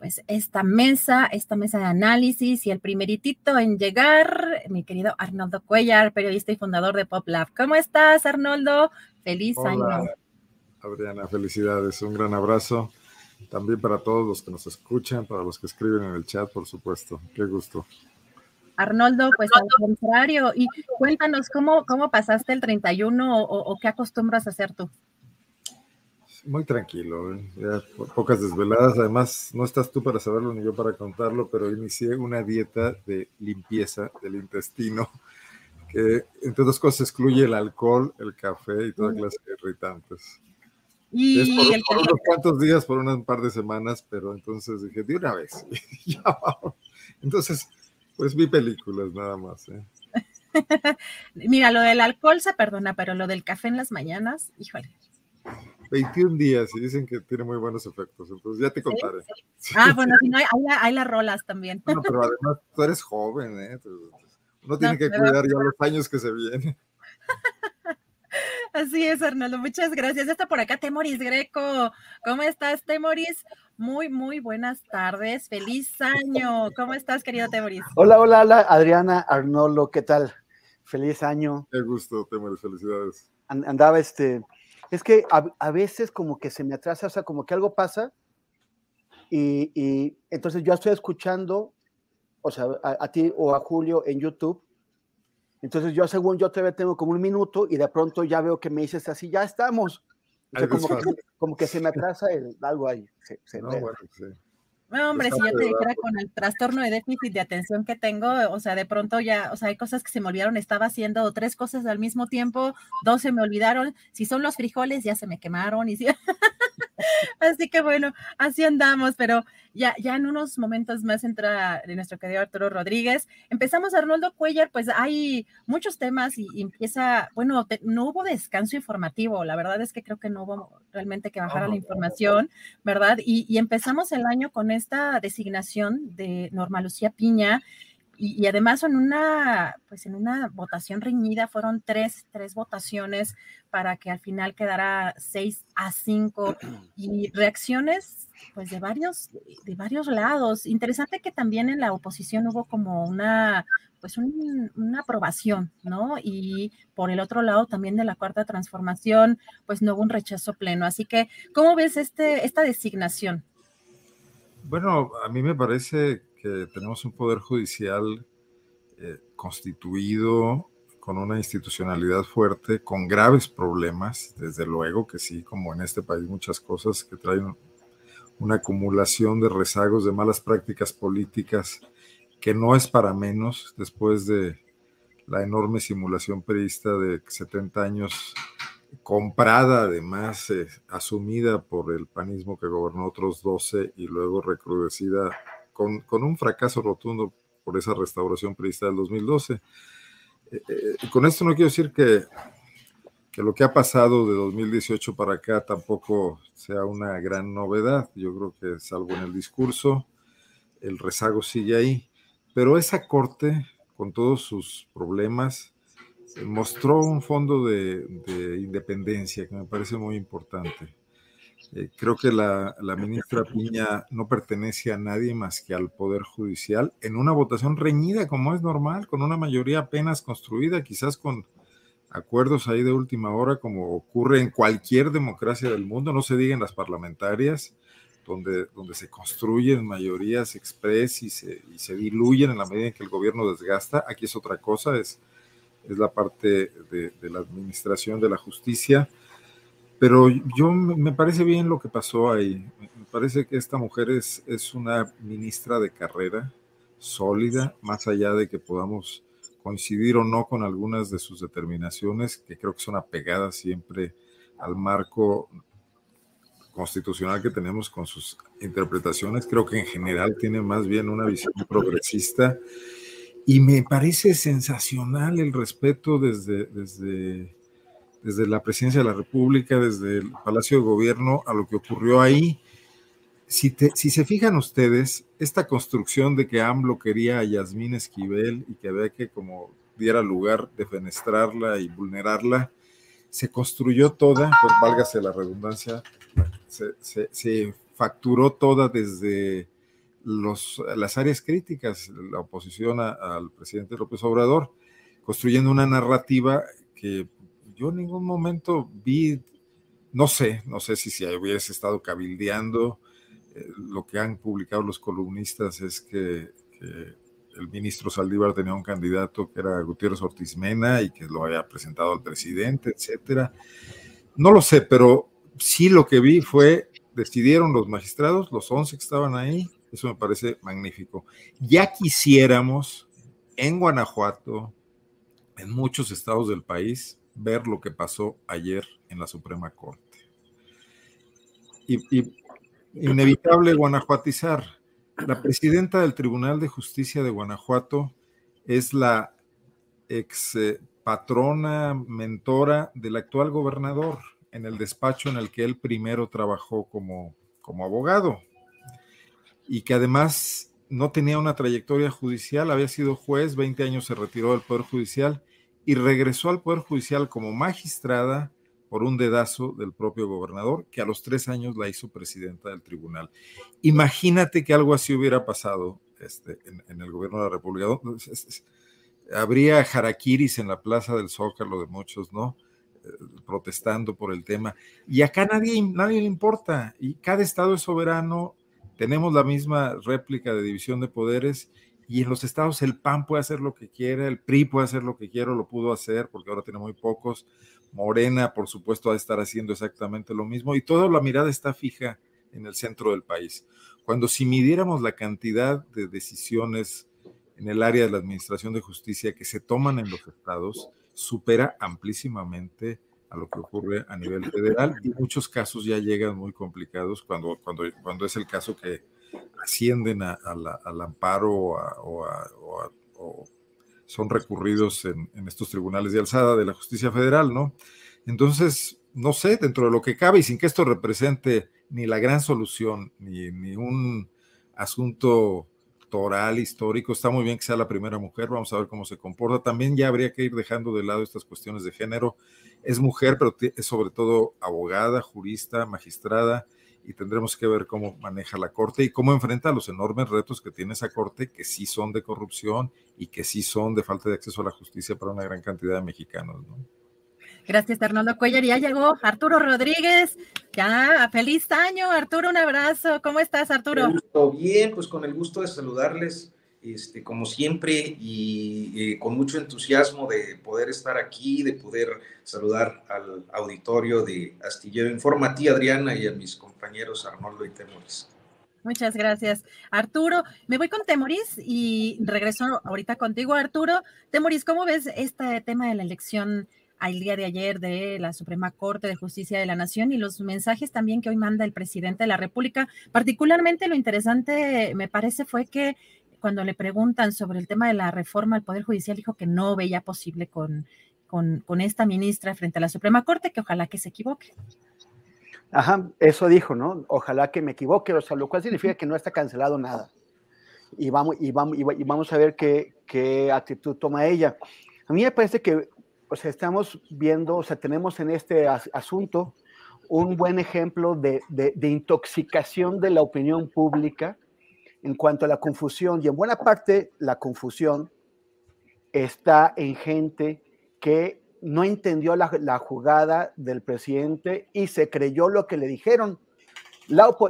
Pues esta mesa, esta mesa de análisis y el primeritito en llegar, mi querido Arnoldo Cuellar, periodista y fundador de PopLab. ¿Cómo estás, Arnoldo? Feliz Hola, año. Adriana, felicidades, un gran abrazo. También para todos los que nos escuchan, para los que escriben en el chat, por supuesto. Qué gusto. Arnoldo, pues al contrario, y cuéntanos cómo, cómo pasaste el 31 o, o qué acostumbras a hacer tú. Muy tranquilo, ¿eh? ya pocas desveladas. Además, no estás tú para saberlo ni yo para contarlo, pero inicié una dieta de limpieza del intestino que, entre otras cosas, excluye el alcohol, el café y toda clase de irritantes. Y es por, por unos cuantos días, por un par de semanas, pero entonces dije, de una vez. entonces, pues vi películas nada más. ¿eh? Mira, lo del alcohol se perdona, pero lo del café en las mañanas, híjole. 21 días y dicen que tiene muy buenos efectos, entonces ya te contaré. ¿Sí? Ah, bueno, si no, hay, hay, las rolas también. Bueno, pero además tú eres joven, ¿eh? Uno tiene no, que cuidar ya los años que se vienen. Así es, Arnoldo, muchas gracias. Está por acá Temoris Greco. ¿Cómo estás, Temoris? Muy, muy buenas tardes. Feliz año. ¿Cómo estás, querido Temoris? Hola, hola, hola, Adriana, Arnoldo, ¿qué tal? Feliz año. Qué gusto, Temoris, felicidades. Andaba este es que a, a, veces como que se me atrasa, o sea, como que algo pasa y, y entonces yo estoy escuchando, o sea, a, a, ti o a Julio en YouTube, entonces yo según yo todavía tengo como un minuto y de pronto ya veo que me dices así, ya estamos. O sea, como, que, como, que, se me atrasa el, algo ahí. Se, se no, bueno, sí. No, hombre, si yo te dijera con el trastorno de déficit de atención que tengo, o sea, de pronto ya, o sea, hay cosas que se me olvidaron, estaba haciendo tres cosas al mismo tiempo, dos se me olvidaron, si son los frijoles ya se me quemaron y si... así que bueno, así andamos, pero ya, ya en unos momentos más entra nuestro querido Arturo Rodríguez. Empezamos Arnoldo Cuellar, pues hay muchos temas y, y empieza, bueno, te, no hubo descanso informativo, la verdad es que creo que no hubo realmente que bajar a la información, ¿verdad? Y, y empezamos el año con esta designación de Norma Lucía Piña, y, y, además en una, pues en una votación reñida fueron tres, tres votaciones para que al final quedara seis a cinco y reacciones pues de varios, de varios lados. Interesante que también en la oposición hubo como una, pues un, una aprobación, ¿no? Y por el otro lado también de la cuarta transformación, pues no hubo un rechazo pleno. Así que, ¿cómo ves este, esta designación? Bueno, a mí me parece que tenemos un poder judicial eh, constituido con una institucionalidad fuerte, con graves problemas, desde luego que sí, como en este país muchas cosas que traen una acumulación de rezagos, de malas prácticas políticas, que no es para menos después de la enorme simulación periodista de 70 años, comprada además, eh, asumida por el panismo que gobernó otros 12 y luego recrudecida con, con, un fracaso rotundo por esa restauración prevista del 2012. Eh, eh, con esto no quiero decir que, que, lo que ha pasado de 2018 para acá tampoco sea una gran novedad. Yo creo que salvo en el discurso, el rezago sigue ahí. Pero esa corte, con todos sus problemas, mostró un fondo de, de independencia que me parece muy importante Eh, creo que la, la, ministra Piña no pertenece a nadie más que al Poder Judicial en una votación reñida, como es normal, con una mayoría apenas construida, quizás con acuerdos ahí de última hora, como ocurre en cualquier democracia del mundo, no se diga en las parlamentarias, donde, donde se construyen mayorías express y se, y se diluyen en la medida en que el gobierno desgasta. Aquí es otra cosa, es, es la parte de, de la administración de la justicia pero yo me parece bien lo que pasó ahí. Me parece que esta mujer es, es una ministra de carrera sólida, más allá de que podamos coincidir o no con algunas de sus determinaciones, que creo que son apegadas siempre al marco constitucional que tenemos con sus interpretaciones. Creo que en general tiene más bien una visión progresista y me parece sensacional el respeto desde, desde desde la presidencia de la República, desde el Palacio de Gobierno, a lo que ocurrió ahí. Si, si se fijan ustedes, esta construcción de que AMLO quería a Yasmín Esquivel y que había que como diera lugar defenestrarla y vulnerarla, se construyó toda, pues válgase la redundancia, se, se, facturó toda desde los, las áreas críticas, la oposición al presidente López Obrador, construyendo una narrativa que yo en ningún momento vi, no sé, no sé si, si hubiese estado cabildeando, eh, lo que han publicado los columnistas es que, el ministro Saldívar tenía un candidato que era Gutiérrez Ortiz Mena y que lo había presentado al presidente, etcétera. No lo sé, pero sí lo que vi fue, decidieron los magistrados, los 11 que estaban ahí, eso me parece magnífico. Ya quisiéramos en Guanajuato, en muchos estados del país, ver lo que pasó ayer en la Suprema Corte. Y, inevitable guanajuatizar. La presidenta del Tribunal de Justicia de Guanajuato es la ex eh, patrona, mentora del actual gobernador en el despacho en el que él primero trabajó como, como abogado y que además no tenía una trayectoria judicial, había sido juez, 20 años se retiró del Poder Judicial y regresó al Poder Judicial como magistrada por un dedazo del propio gobernador, que a los tres años la hizo presidenta del tribunal. Imagínate que algo así hubiera pasado este, en, el gobierno de la República. Habría jaraquiris en la plaza del Zócalo de muchos, ¿no? Eh, protestando por el tema. Y acá nadie, nadie le importa. Y cada estado es soberano. Tenemos la misma réplica de división de poderes y en los estados el PAN puede hacer lo que quiera, el PRI puede hacer lo que quiera, lo pudo hacer porque ahora tiene muy pocos. Morena, por supuesto, va a estar haciendo exactamente lo mismo y toda la mirada está fija en el centro del país. Cuando si midiéramos la cantidad de decisiones en el área de la administración de justicia que se toman en los estados, supera amplísimamente a lo que ocurre a nivel federal y muchos casos ya llegan muy complicados cuando, cuando, cuando es el caso que ascienden al amparo o, son recurridos en, estos tribunales de alzada de la justicia federal, ¿no? Entonces, no sé, dentro de lo que cabe y sin que esto represente ni la gran solución, ni, ni un asunto toral, histórico, está muy bien que sea la primera mujer, vamos a ver cómo se comporta. También ya habría que ir dejando de lado estas cuestiones de género. Es mujer, pero es sobre todo abogada, jurista, magistrada, y tendremos que ver cómo maneja la Corte y cómo enfrenta los enormes retos que tiene esa Corte, que sí son de corrupción y que sí son de falta de acceso a la justicia para una gran cantidad de mexicanos. Gracias, Arnoldo Cuellar. Ya llegó Arturo Rodríguez. Ya, feliz año, Arturo, un abrazo. ¿Cómo estás, Arturo? Bien, pues con el gusto de saludarles este, como siempre, y eh, con mucho entusiasmo de poder estar aquí, de poder saludar al auditorio de Astillero Informa, Adriana, y a mis compañeros Arnoldo y Temoris. Muchas gracias, Arturo. Me voy con Temoris y regreso ahorita contigo, Arturo. Temoris, ¿cómo ves este tema de la elección al día de ayer de la Suprema Corte de Justicia de la Nación y los mensajes también que hoy manda el presidente de la República? Particularmente lo interesante, me parece, fue que cuando le preguntan sobre el tema de la reforma al Poder Judicial, dijo que no veía posible con, con, esta ministra frente a la Suprema Corte, que ojalá que se equivoque. Ajá, eso dijo, ¿no? Ojalá que me equivoque, o sea, lo cual significa que no está cancelado nada. Y vamos, y vamos, y vamos a ver qué, qué actitud toma ella. A mí me parece que, o sea, estamos viendo, o sea, tenemos en este asunto un buen ejemplo de, de, intoxicación de la opinión pública en cuanto a la confusión. Y en buena parte la confusión está en gente que no entendió la, jugada del presidente y se creyó lo que le dijeron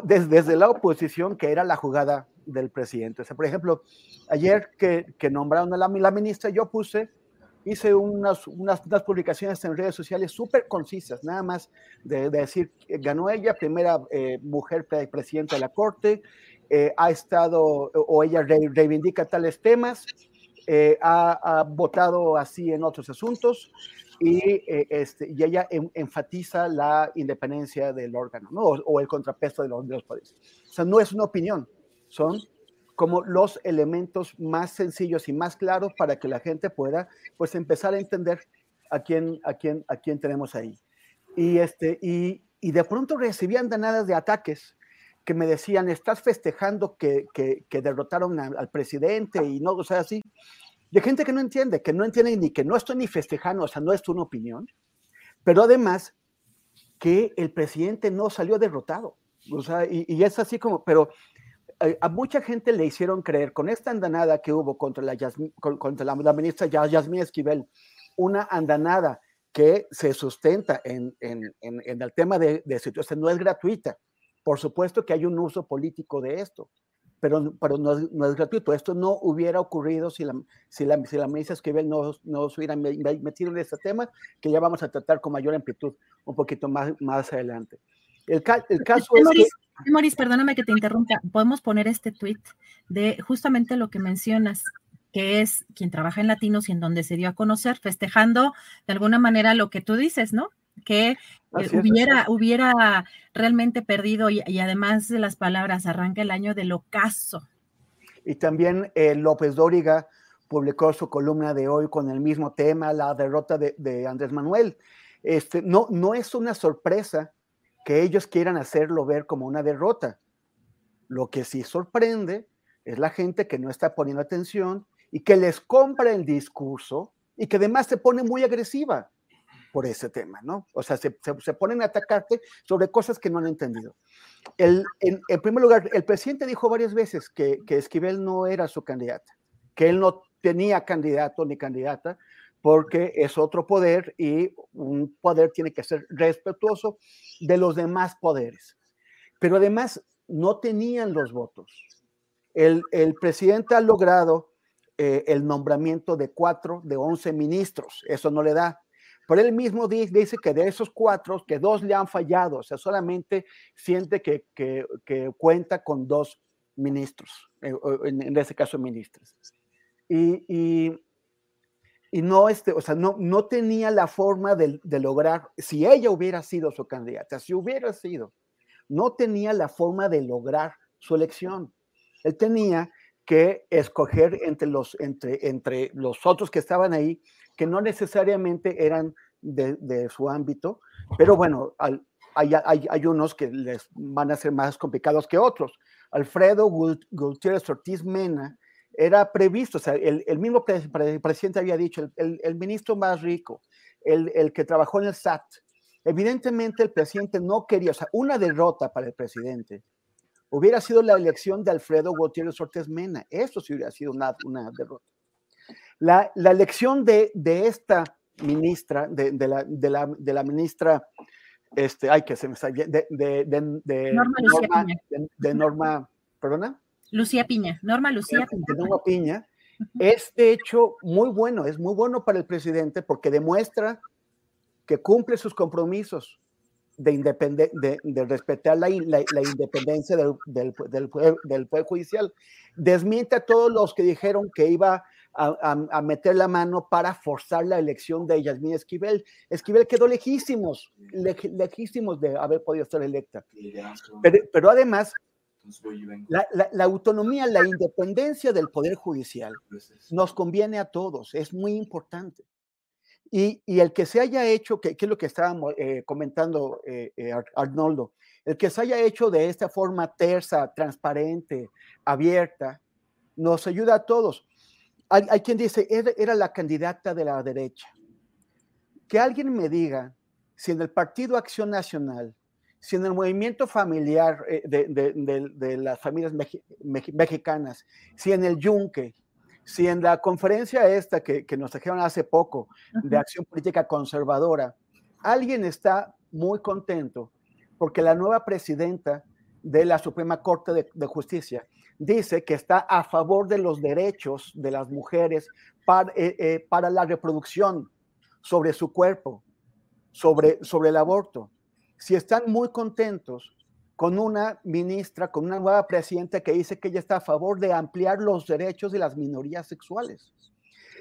desde, la oposición que era la jugada del presidente. Por ejemplo, ayer que, que nombraron a la, ministra, yo puse hice unas, unas, publicaciones en redes sociales súper concisas, nada más de, de, decir, ganó ella, primera eh, mujer presidenta de la Corte, eh, ha estado, o ella re, reivindica tales temas, eh, ha, votado así en otros asuntos, y, eh, este, ella en, enfatiza la independencia del órgano, ¿no? o, o el contrapeso de los, de los poderes. O sea, no es una opinión, son como los elementos más sencillos y más claros para que la gente pueda pues empezar a entender a quién, a quién, a quién tenemos ahí. Y, este, y, y de pronto recibían danadas de ataques que me decían, estás festejando que, que, que derrotaron a, al presidente y no, o sea, así. De gente que no entiende, que no entiende ni que no estoy ni festejando, o sea, no es una opinión, pero además que el presidente no salió derrotado. O sea, y, y es así como, pero a mucha gente le hicieron creer con esta andanada que hubo contra la, contra la, la ministra Yasmín Esquivel, una andanada que se sustenta en, en, en, en el tema de, de situación, no es gratuita. Por supuesto que hay un uso político de esto, pero, pero no, es, no, es, gratuito. Esto no hubiera ocurrido si la, si la, si la ministra Esquivel no, no se hubiera metido en este tema, que ya vamos a tratar con mayor amplitud un poquito más, más adelante. El, ca el caso es Maurice, que... Maurice, perdóname que te interrumpa. Podemos poner este tweet de justamente lo que mencionas, que es quien trabaja en Latinos y en donde se dio a conocer, festejando de alguna manera lo que tú dices, ¿no? Que eh, hubiera, hubiera realmente perdido y, y, además de las palabras, arranca el año del ocaso. Y también eh, López Dóriga publicó su columna de hoy con el mismo tema, la derrota de, de Andrés Manuel. Este, no, no es una sorpresa que ellos quieran hacerlo ver como una derrota. Lo que sí sorprende es la gente que no está poniendo atención y que les compra el discurso y que además se pone muy agresiva por ese tema, ¿no? O sea, se, se, se ponen a atacarte sobre cosas que no han entendido. El, en, en, primer lugar, el presidente dijo varias veces que, que Esquivel no era su candidata, que él no tenía candidato ni candidata, porque es otro poder y un poder tiene que ser respetuoso de los demás poderes. Pero además no tenían los votos. El, el presidente ha logrado eh, el nombramiento de cuatro de once ministros, eso no le da. Pero él mismo dice que de esos cuatro, que dos le han fallado, o sea, solamente siente que, que, cuenta con dos ministros, eh, en, en, ese caso ministros. Y, y y no, este, o sea, no, no tenía la forma de, de, lograr, si ella hubiera sido su candidata, si hubiera sido, no tenía la forma de lograr su elección. Él tenía que escoger entre los, entre, entre los otros que estaban ahí, que no necesariamente eran de, de su ámbito, pero bueno, al, hay, hay, hay, unos que les van a ser más complicados que otros. Alfredo Gutiérrez Ortiz Mena era previsto, o sea, el, el mismo pre pre presidente había dicho, el, el, el ministro más rico, el, que trabajó en el SAT, evidentemente el presidente no quería, o sea, una derrota para el presidente hubiera sido la elección de Alfredo Gutiérrez Ortiz Mena, eso sí hubiera sido una, una derrota. La, la, elección de, de esta ministra, de, de, la, de, la, la ministra, este, ay, que se me está, de, Norma, Norma, de, Norma, perdona. Lucía Piña, Norma Lucía Piña. Norma Piña es de hecho muy bueno, es muy bueno para el presidente porque demuestra que cumple sus compromisos de, de, de respetar la, la, la independencia del, del, del, del, poder, Judicial. Desmiente a todos los que dijeron que iba a, a, a, meter la mano para forzar la elección de Yasmín Esquivel. Esquivel quedó lejísimos, le, lejísimos de haber podido ser electa. Pero, pero además la, la, la, autonomía, la independencia del Poder Judicial nos conviene a todos, es muy importante. Y, y el que se haya hecho, que, que es lo que estábamos eh, comentando eh, eh, Arnoldo, el que se haya hecho de esta forma tersa, transparente, abierta, nos ayuda a todos. Hay, hay quien dice, era, era la candidata de la derecha. Que alguien me diga si en el Partido Acción Nacional si en el movimiento familiar eh, de, las familias mexicanas, si en el Yunque, si en la conferencia esta que, nos trajeron hace poco de acción política conservadora, alguien está muy contento porque la nueva presidenta de la Suprema Corte de, Justicia dice que está a favor de los derechos de las mujeres para, eh, eh, para la reproducción sobre su cuerpo, sobre, sobre el aborto. Si están muy contentos con una ministra, con una nueva presidenta que dice que ella está a favor de ampliar los derechos de las minorías sexuales.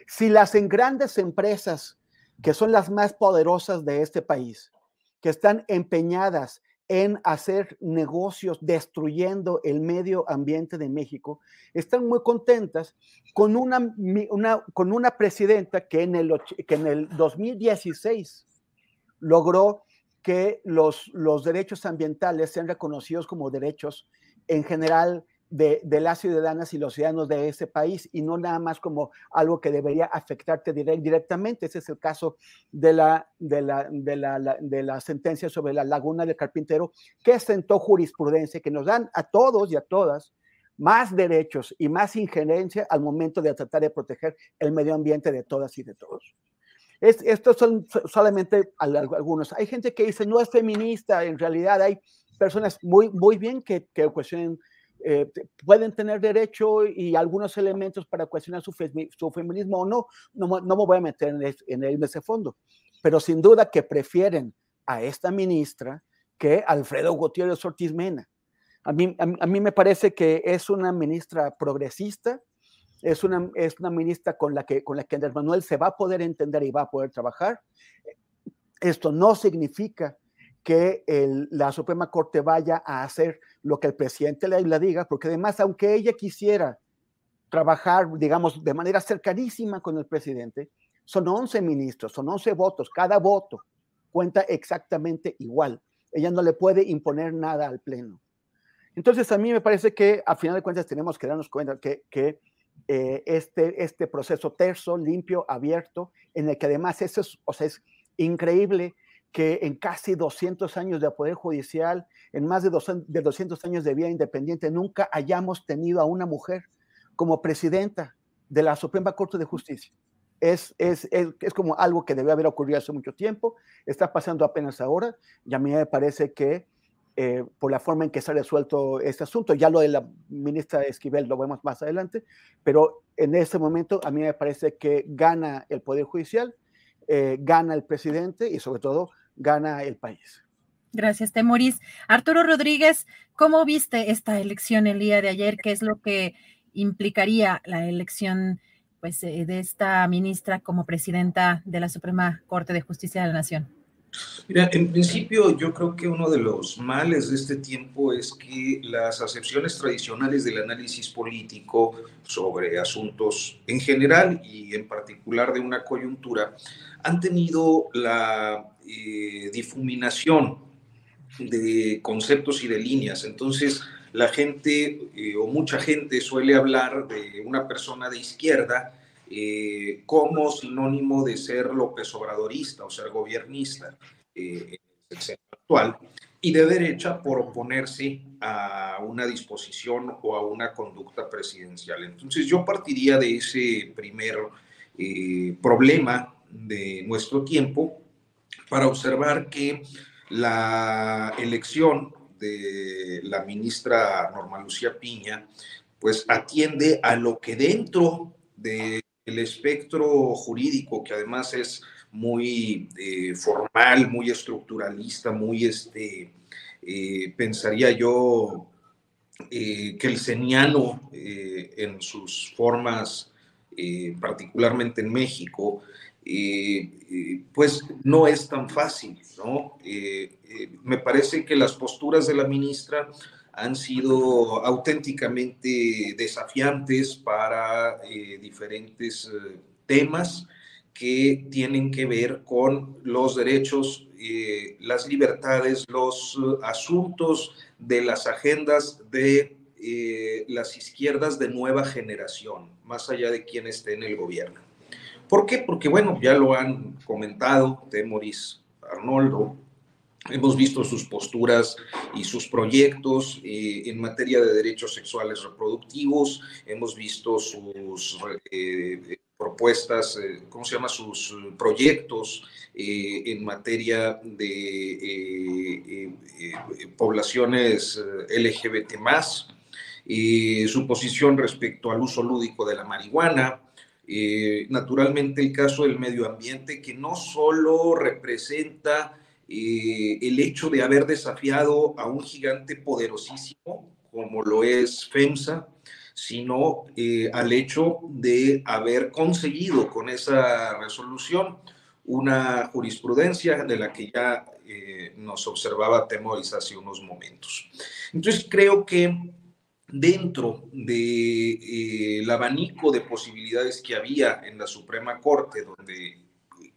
Si las grandes empresas, que son las más poderosas de este país, que están empeñadas en hacer negocios destruyendo el medio ambiente de México, están muy contentas con una, con una presidenta que en, el, que en el 2016 logró que los, los derechos ambientales sean reconocidos como derechos en general de, las ciudadanas y los ciudadanos de ese país y no nada más como algo que debería afectarte directamente. Ese es el caso de la, de la, de la, de la sentencia sobre la laguna del carpintero que sentó jurisprudencia que nos dan a todos y a todas más derechos y más injerencia al momento de tratar de proteger el medio ambiente de todas y de todos estos son solamente algunos. Hay gente que dice no es feminista, en realidad hay personas muy, muy bien que, cuestionan, eh, pueden tener derecho y algunos elementos para cuestionar su, feminismo o no. no. No, me voy a meter en, en, ese fondo, pero sin duda que prefieren a esta ministra que Alfredo Gutiérrez Ortiz Mena. A mí, a mí me parece que es una ministra progresista, es una, es una ministra con la, que, con la que Andrés Manuel se va a poder entender y va a poder trabajar. Esto no significa que la Suprema Corte vaya a hacer lo que el presidente le, le diga, porque además, aunque ella quisiera trabajar, digamos, de manera cercanísima con el presidente, son 11 ministros, son 11 votos, cada voto cuenta exactamente igual. Ella no le puede imponer nada al Pleno. Entonces, a mí me parece que, a final de cuentas, tenemos que darnos cuenta que, que eh, este, este proceso terso, limpio, abierto, en el que además eso es, o sea, es increíble que en casi 200 años de poder judicial, en más de, de 200 años de vida independiente, nunca hayamos tenido a una mujer como presidenta de la Suprema Corte de Justicia. Es, es, es, es, como algo que debe haber ocurrido hace mucho tiempo, está pasando apenas ahora, y a mí me parece que eh, por la forma en que se ha resuelto este asunto. Ya lo de la ministra Esquivel lo vemos más adelante, pero en este momento a mí me parece que gana el Poder Judicial, eh, gana el presidente y sobre todo gana el país. Gracias, Temoris. Arturo Rodríguez, ¿cómo viste esta elección el día de ayer? ¿Qué es lo que implicaría la elección pues, eh, de esta ministra como presidenta de la Suprema Corte de Justicia de la Nación? Mira, en principio yo creo que uno de los males de este tiempo es que las acepciones tradicionales del análisis político sobre asuntos en general y en particular de una coyuntura han tenido la eh, difuminación de conceptos y de líneas. Entonces, la gente eh, o mucha gente suele hablar de una persona de izquierda eh, como sinónimo de ser López Obradorista o ser gobernista eh, actual, y de derecha por oponerse a una disposición o a una conducta presidencial. Entonces yo partiría de ese primer eh, problema de nuestro tiempo para observar que la elección de la ministra Norma Lucía Piña, pues atiende a lo que dentro de el espectro jurídico, que además es muy eh, formal, muy estructuralista, muy, este, eh, pensaría yo, eh, que el seniano en sus formas, particularmente en México, pues no es tan fácil, ¿no? me parece que las posturas de la ministra han sido auténticamente desafiantes para eh, diferentes eh, temas que tienen que ver con los derechos, eh, las libertades, los asuntos de las agendas de las izquierdas de nueva generación, más allá de quien esté en el gobierno. ¿Por qué? Porque, bueno, ya lo han comentado Temoris Arnoldo, Hemos visto sus posturas y sus proyectos eh, en materia de derechos sexuales reproductivos, hemos visto sus eh, propuestas, eh, ¿cómo se llama? Sus proyectos en materia de poblaciones LGBT su posición respecto al uso lúdico de la marihuana, naturalmente el caso del medio ambiente que no solo representa eh, el hecho de haber desafiado a un gigante poderosísimo como lo es FEMSA, sino eh, al hecho de haber conseguido con esa resolución una jurisprudencia de la que ya eh, nos observaba Temoris hace unos momentos. Entonces creo que dentro del abanico de posibilidades que había en la Suprema Corte, donde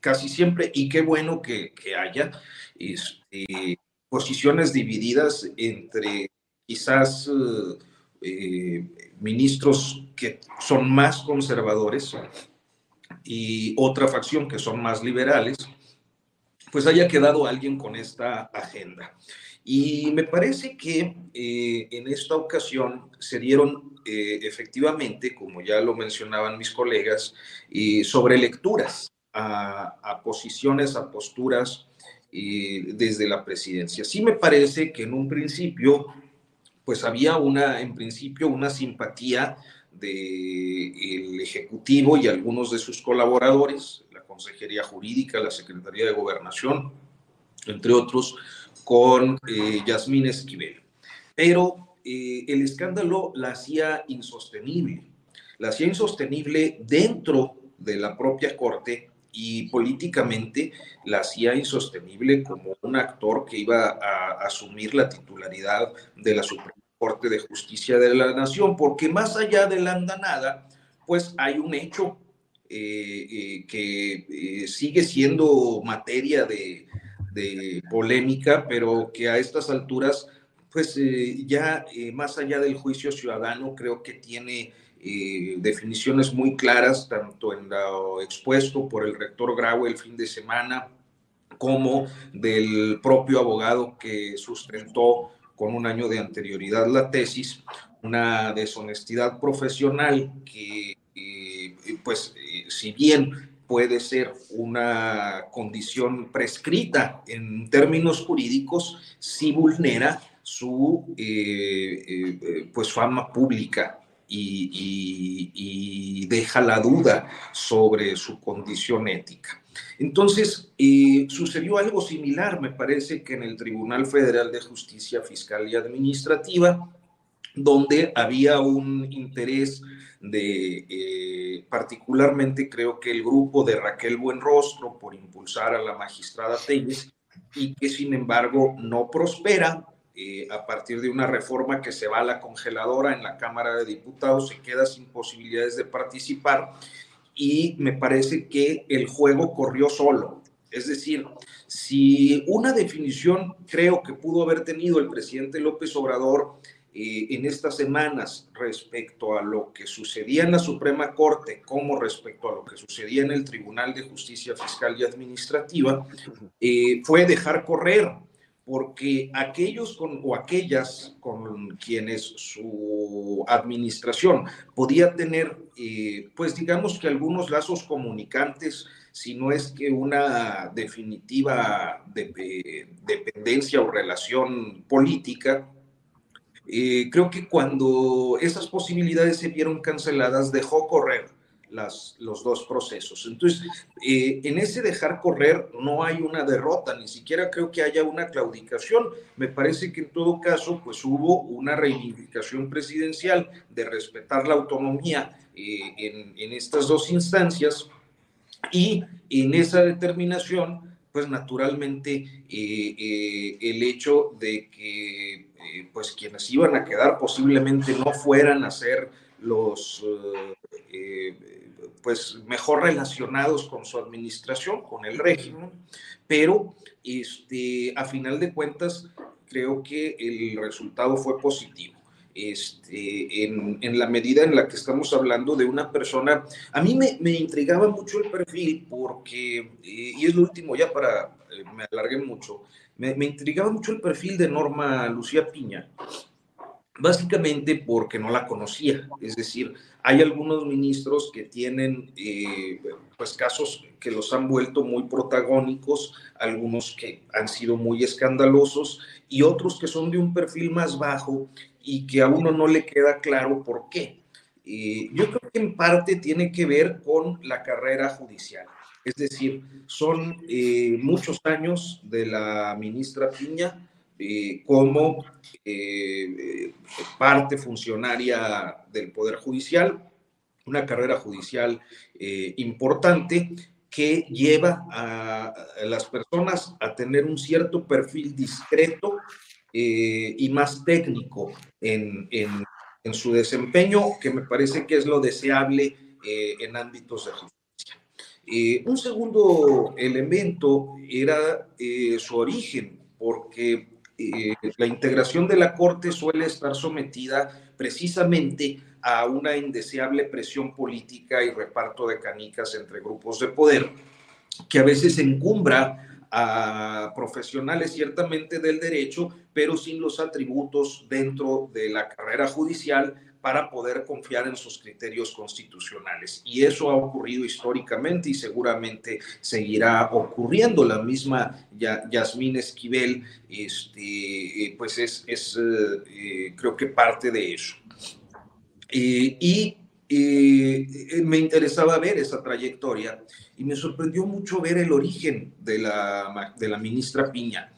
casi siempre, y qué bueno que, haya, este, posiciones divididas entre quizás eh, ministros que son más conservadores y otra facción que son más liberales, pues haya quedado alguien con esta agenda. Y me parece que eh, en esta ocasión se dieron eh, efectivamente, como ya lo mencionaban mis colegas, sobre lecturas a, posiciones, a posturas desde la presidencia. Sí me parece que en un principio, pues había una, en principio, una simpatía del Ejecutivo y algunos de sus colaboradores, la Consejería Jurídica, la Secretaría de Gobernación, entre otros, con eh, Yasmín Esquivel. Pero eh, el escándalo la hacía insostenible, la hacía insostenible dentro de la propia Corte y políticamente la hacía insostenible como un actor que iba a asumir la titularidad de la Suprema Corte de Justicia de la Nación, porque más allá de la andanada, pues hay un hecho eh, eh, que eh, sigue siendo materia de, de, polémica, pero que a estas alturas, pues ya más allá del juicio ciudadano, creo que tiene definiciones muy claras, tanto en lo expuesto por el rector Grau el fin de semana, como del propio abogado que sustentó con un año de anterioridad la tesis, una deshonestidad profesional que, eh, pues, eh, si bien puede ser una condición prescrita en términos jurídicos, sí vulnera su eh, pues fama pública y, deja la duda sobre su condición ética. Entonces, eh, sucedió algo similar, me parece que en el Tribunal Federal de Justicia Fiscal y Administrativa, donde había un interés de, eh, particularmente creo que el grupo de Raquel Buenrostro por impulsar a la magistrada Telles y que sin embargo no prospera eh, a partir de una reforma que se va a la congeladora en la Cámara de Diputados, se queda sin posibilidades de participar y me parece que el juego corrió solo. Es decir, si una definición creo que pudo haber tenido el presidente López Obrador eh, en estas semanas respecto a lo que sucedía en la Suprema Corte como respecto a lo que sucedía en el Tribunal de Justicia Fiscal y Administrativa, eh, fue dejar correr porque aquellos o aquellas con quienes su administración podía tener, eh, pues digamos que algunos lazos comunicantes, si no es que una definitiva dependencia o relación política, eh, creo que cuando esas posibilidades se vieron canceladas, dejó correr los dos procesos. Entonces, eh, en ese dejar correr no hay una derrota, ni siquiera creo que haya una claudicación. Me parece que en todo caso, pues hubo una reivindicación presidencial de respetar la autonomía eh, en, estas dos instancias y en esa determinación, pues naturalmente eh, el hecho de que pues quienes iban a quedar posiblemente no fueran a ser los pues mejor relacionados con su administración, con el régimen, pero este, a final de cuentas creo que el resultado fue positivo. Este, en, en, la medida en la que estamos hablando de una persona, a mí me, me intrigaba mucho el perfil porque, eh, y es lo último ya para, eh, me alargué mucho, me, me intrigaba mucho el perfil de Norma Lucía Piña, básicamente porque no la conocía. Es decir, hay algunos ministros que tienen eh, pues casos que los han vuelto muy protagónicos, algunos que han sido muy escandalosos y otros que son de un perfil más bajo y que a uno no le queda claro por qué. Eh, yo creo que en parte tiene que ver con la carrera judicial. Es decir, son eh, muchos años de la ministra Piña eh, como eh, parte funcionaria del Poder Judicial, una carrera judicial importante que lleva a, las personas a tener un cierto perfil discreto y más técnico en, en, su desempeño, que me parece que es lo deseable en ámbitos de justicia. Eh, un segundo elemento era eh, su origen, porque eh, la integración de la Corte suele estar sometida precisamente a una indeseable presión política y reparto de canicas entre grupos de poder, que a veces encumbra a profesionales ciertamente del derecho, pero sin los atributos dentro de la carrera judicial para poder confiar en sus criterios constitucionales. Y eso ha ocurrido históricamente y seguramente seguirá ocurriendo. La misma Yasmín Esquivel, este, eh, pues es, es eh, eh, creo que parte de eso. y me interesaba ver esa trayectoria y me sorprendió mucho ver el origen de la, de la ministra Piña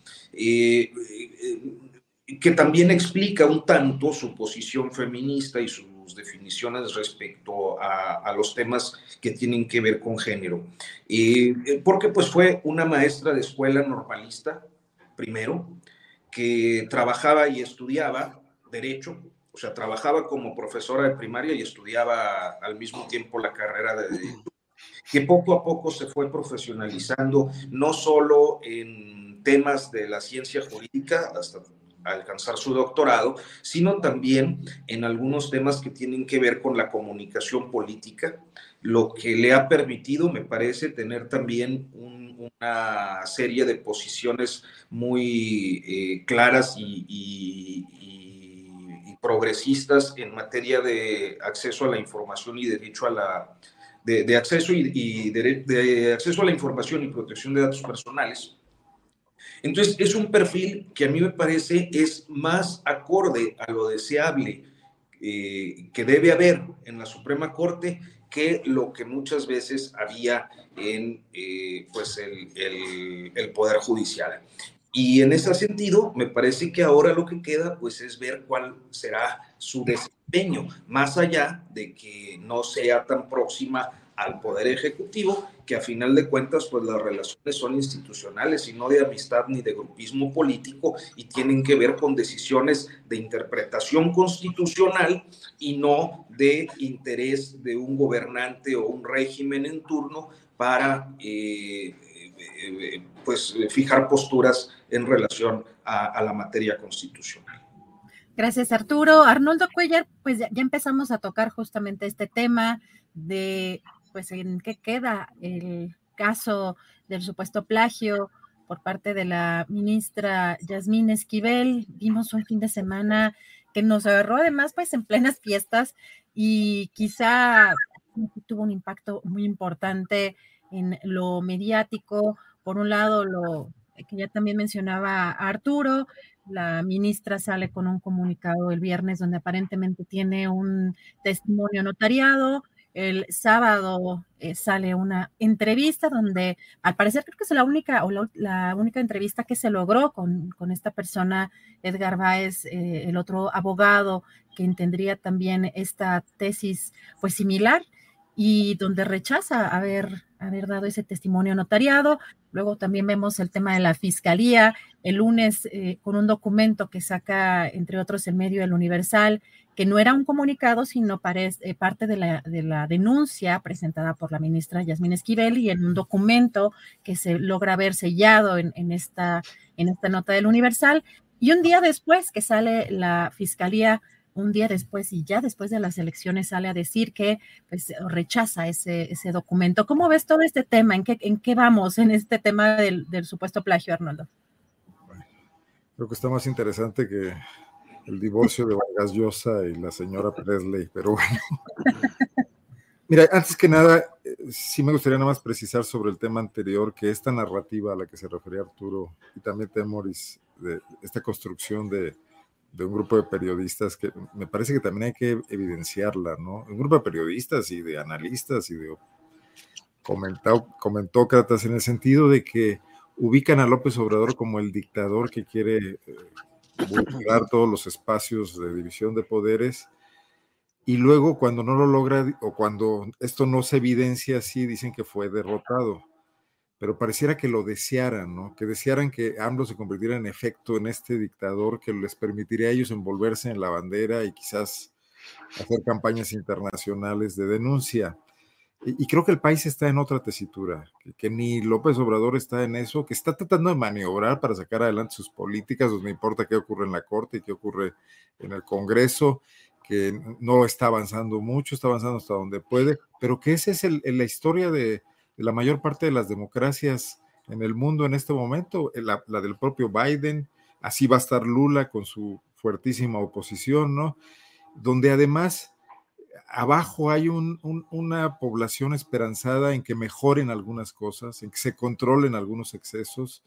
que también explica un tanto su posición feminista y sus definiciones respecto a, los temas que tienen que ver con género. Eh, porque pues fue una maestra de escuela normalista, primero, que trabajaba y estudiaba derecho, o sea, trabajaba como profesora de primaria y estudiaba al mismo tiempo la carrera de derecho, que poco a poco se fue profesionalizando, no solo en temas de la ciencia jurídica, hasta alcanzar su doctorado, sino también en algunos temas que tienen que ver con la comunicación política, lo que le ha permitido, me parece, tener también una serie de posiciones muy eh, claras y, progresistas en materia de acceso a la información y derecho a la de, acceso y, de acceso a la información y protección de datos personales entonces, es un perfil que a mí me parece es más acorde a lo deseable eh, que debe haber en la Suprema Corte que lo que muchas veces había en eh, pues el, el, Poder Judicial. Y en ese sentido, me parece que ahora lo que queda pues es ver cuál será su desempeño, más allá de que no sea tan próxima al Poder Ejecutivo, que a final de cuentas, pues las relaciones son institucionales y no de amistad ni de grupismo político y tienen que ver con decisiones de interpretación constitucional y no de interés de un gobernante o un régimen en turno para eh, eh, pues fijar posturas en relación a, la materia constitucional. Gracias, Arturo. Arnoldo Cuellar, pues ya empezamos a tocar justamente este tema de pues en qué queda el caso del supuesto plagio por parte de la ministra Yasmín Esquivel. Vimos un fin de semana que nos agarró además pues en plenas fiestas y quizá tuvo un impacto muy importante en lo mediático. Por un lado, lo que ya también mencionaba Arturo, la ministra sale con un comunicado el viernes donde aparentemente tiene un testimonio notariado el sábado eh, sale una entrevista donde al parecer creo que es la única o la, única entrevista que se logró con, esta persona, Edgar Báez, eh, el otro abogado que tendría también esta tesis pues similar y donde rechaza haber, haber dado ese testimonio notariado. Luego también vemos el tema de la fiscalía, el lunes eh, con un documento que saca, entre otros, el medio del Universal, que no era un comunicado, sino eh, parte de la, de la, denuncia presentada por la ministra Yasmín Esquivel y en un documento que se logra ver sellado en, esta, en esta nota del Universal. Y un día después que sale la fiscalía, un día después y ya después de las elecciones sale a decir que pues, rechaza ese, ese documento. ¿Cómo ves todo este tema? ¿En qué, en qué vamos en este tema del, del supuesto plagio, Arnoldo? Creo que está más interesante que el divorcio de Vargas Llosa y la señora Presley, pero bueno. Mira, antes que nada, eh, sí me gustaría nada más precisar sobre el tema anterior, que esta narrativa a la que se refería Arturo y también Temoris, de esta construcción de, de un grupo de periodistas que me parece que también hay que evidenciarla, ¿no? Un grupo de periodistas y de analistas y de comentócratas en el sentido de que ubican a López Obrador como el dictador que quiere eh, todos los espacios de división de poderes y luego cuando no lo logra o cuando esto no se evidencia así, dicen que fue derrotado. Pero pareciera que lo desearan, ¿no? Que desearan que AMLO se convirtiera en efecto en este dictador que les permitiría a ellos envolverse en la bandera y quizás hacer campañas internacionales de denuncia. Y, creo que el país está en otra tesitura, que, ni López Obrador está en eso, que está tratando de maniobrar para sacar adelante sus políticas, no importa qué ocurre en la Corte y qué ocurre en el Congreso, que no está avanzando mucho, está avanzando hasta donde puede, pero que esa es la historia de, la mayor parte de las democracias en el mundo en este momento, la, la, del propio Biden, así va a estar Lula con su fuertísima oposición, ¿no? Donde además abajo hay una población esperanzada en que mejoren algunas cosas, en que se controlen algunos excesos,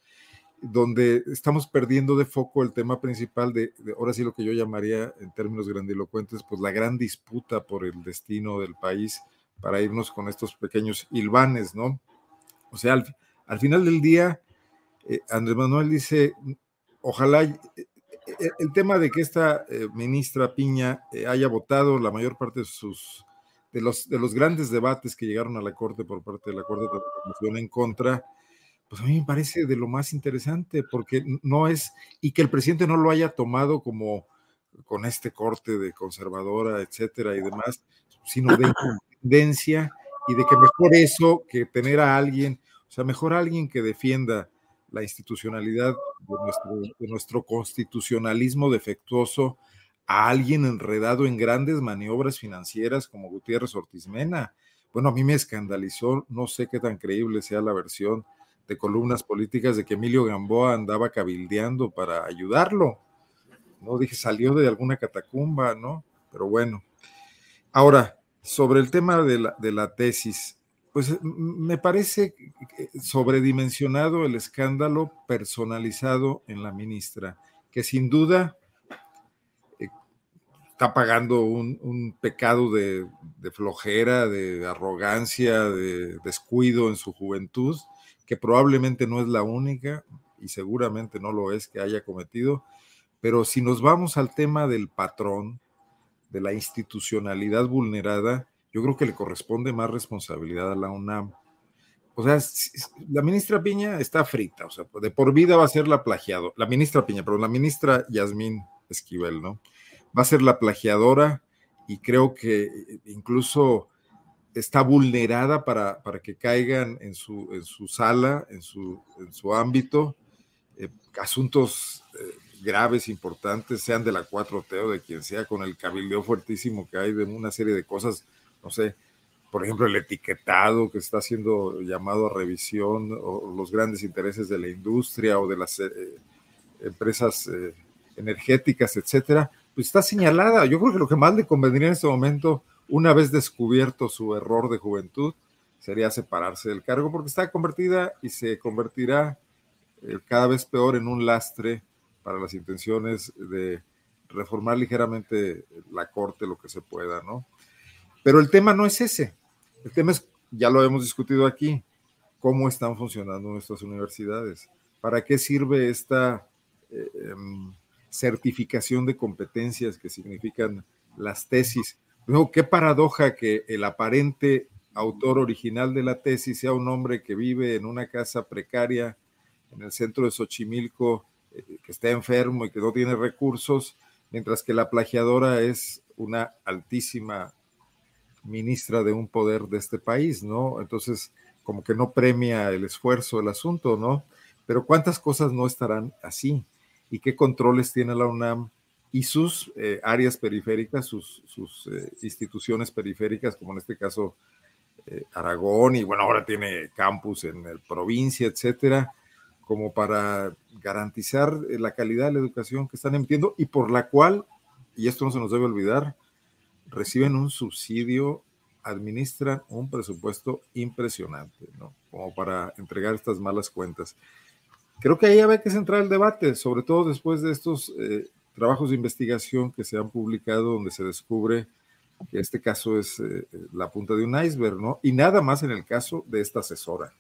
donde estamos perdiendo de foco el tema principal de, ahora sí lo que yo llamaría en términos grandilocuentes, pues la gran disputa por el destino del país para irnos con estos pequeños hilvanes, ¿no? O sea, al, final del día, eh, Andrés Manuel dice, ojalá eh, eh, el tema de que esta ministra Piña haya votado la mayor parte de sus de los, de los grandes debates que llegaron a la Corte por parte de la Corte de Transformación en contra, pues a mí me parece de lo más interesante, porque no es, y que el presidente no lo haya tomado como con este corte de conservadora, etcétera y demás, sino de independencia y de que mejor eso que tener a alguien, o sea, mejor alguien que defienda la institucionalidad de nuestro, de nuestro constitucionalismo defectuoso a alguien enredado en grandes maniobras financieras como Gutiérrez Ortiz Mena. Bueno, a mí me escandalizó, no sé qué tan creíble sea la versión de columnas políticas de que Emilio Gamboa andaba cabildeando para ayudarlo. No dije, salió de alguna catacumba, ¿no? Pero bueno. Ahora, sobre el tema de la, de la tesis, pues me parece sobredimensionado el escándalo personalizado en la ministra, que sin duda eh, está pagando un, un pecado de, de, flojera, de arrogancia, de descuido en su juventud, que probablemente no es la única y seguramente no lo es que haya cometido, pero si nos vamos al tema del patrón, de la institucionalidad vulnerada, yo creo que le corresponde más responsabilidad a la UNAM. O sea, la ministra Piña está frita, o sea, de por vida va a ser la plagiado, la ministra Piña, pero la ministra Yasmín Esquivel, ¿no? Va a ser la plagiadora y creo que incluso está vulnerada para, para que caigan en su, en su sala, en su, en su ámbito, eh, asuntos eh, graves, importantes, sean de la 4T o de quien sea, con el cabildeo fuertísimo que hay de una serie de cosas, no sé, por ejemplo, el etiquetado que está siendo llamado a revisión, o los grandes intereses de la industria o de las eh, empresas energéticas, etcétera, pues está señalada. Yo creo que lo que más le convendría en este momento una vez descubierto su error de juventud, sería separarse del cargo porque está convertida y se convertirá eh, cada vez peor en un lastre para las intenciones de reformar ligeramente la corte lo que se pueda, ¿no? Pero el tema no es ese. El tema es, ya lo hemos discutido aquí, cómo están funcionando nuestras universidades. ¿Para qué sirve esta eh, em, certificación de competencias que significan las tesis? No, qué paradoja que el aparente autor original de la tesis sea un hombre que vive en una casa precaria en el centro de Xochimilco, que está enfermo y que no tiene recursos, mientras que la plagiadora es una altísima ministra de un poder de este país, ¿no? Entonces, como que no premia el esfuerzo, el asunto, ¿no? Pero ¿cuántas cosas no estarán así? ¿Y qué controles tiene la UNAM y sus eh, áreas periféricas, sus, eh, instituciones periféricas, como en este caso eh, Aragón, y bueno, ahora tiene campus en el provincia, etcétera, como para garantizar eh, la calidad de la educación que están emitiendo y por la cual, y esto no se nos debe olvidar, reciben un subsidio, administran un presupuesto impresionante, ¿no? Como para entregar estas malas cuentas. Creo que ahí había que centrar el debate, sobre todo después de estos eh, trabajos de investigación que se han publicado donde se descubre que este caso es eh, la punta de un iceberg, ¿no? Y nada más en el caso de esta asesora.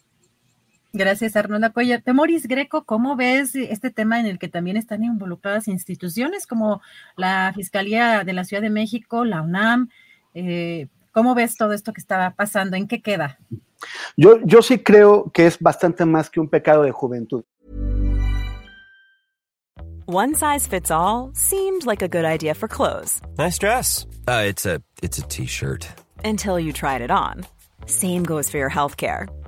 Gracias, Arnoldo Coya. Temoris Greco, ¿cómo ves este tema en el que también están involucradas instituciones como la Fiscalía de la Ciudad de México, la UNAM? Eh, ¿Cómo ves todo esto que estaba pasando? ¿En qué queda? Yo, yo sí creo que es bastante más que un pecado de juventud. One size fits all seemed like a good idea for clothes. Nice dress. Uh, it's a it's a t-shirt. Until you tried it on. Same goes for your healthcare.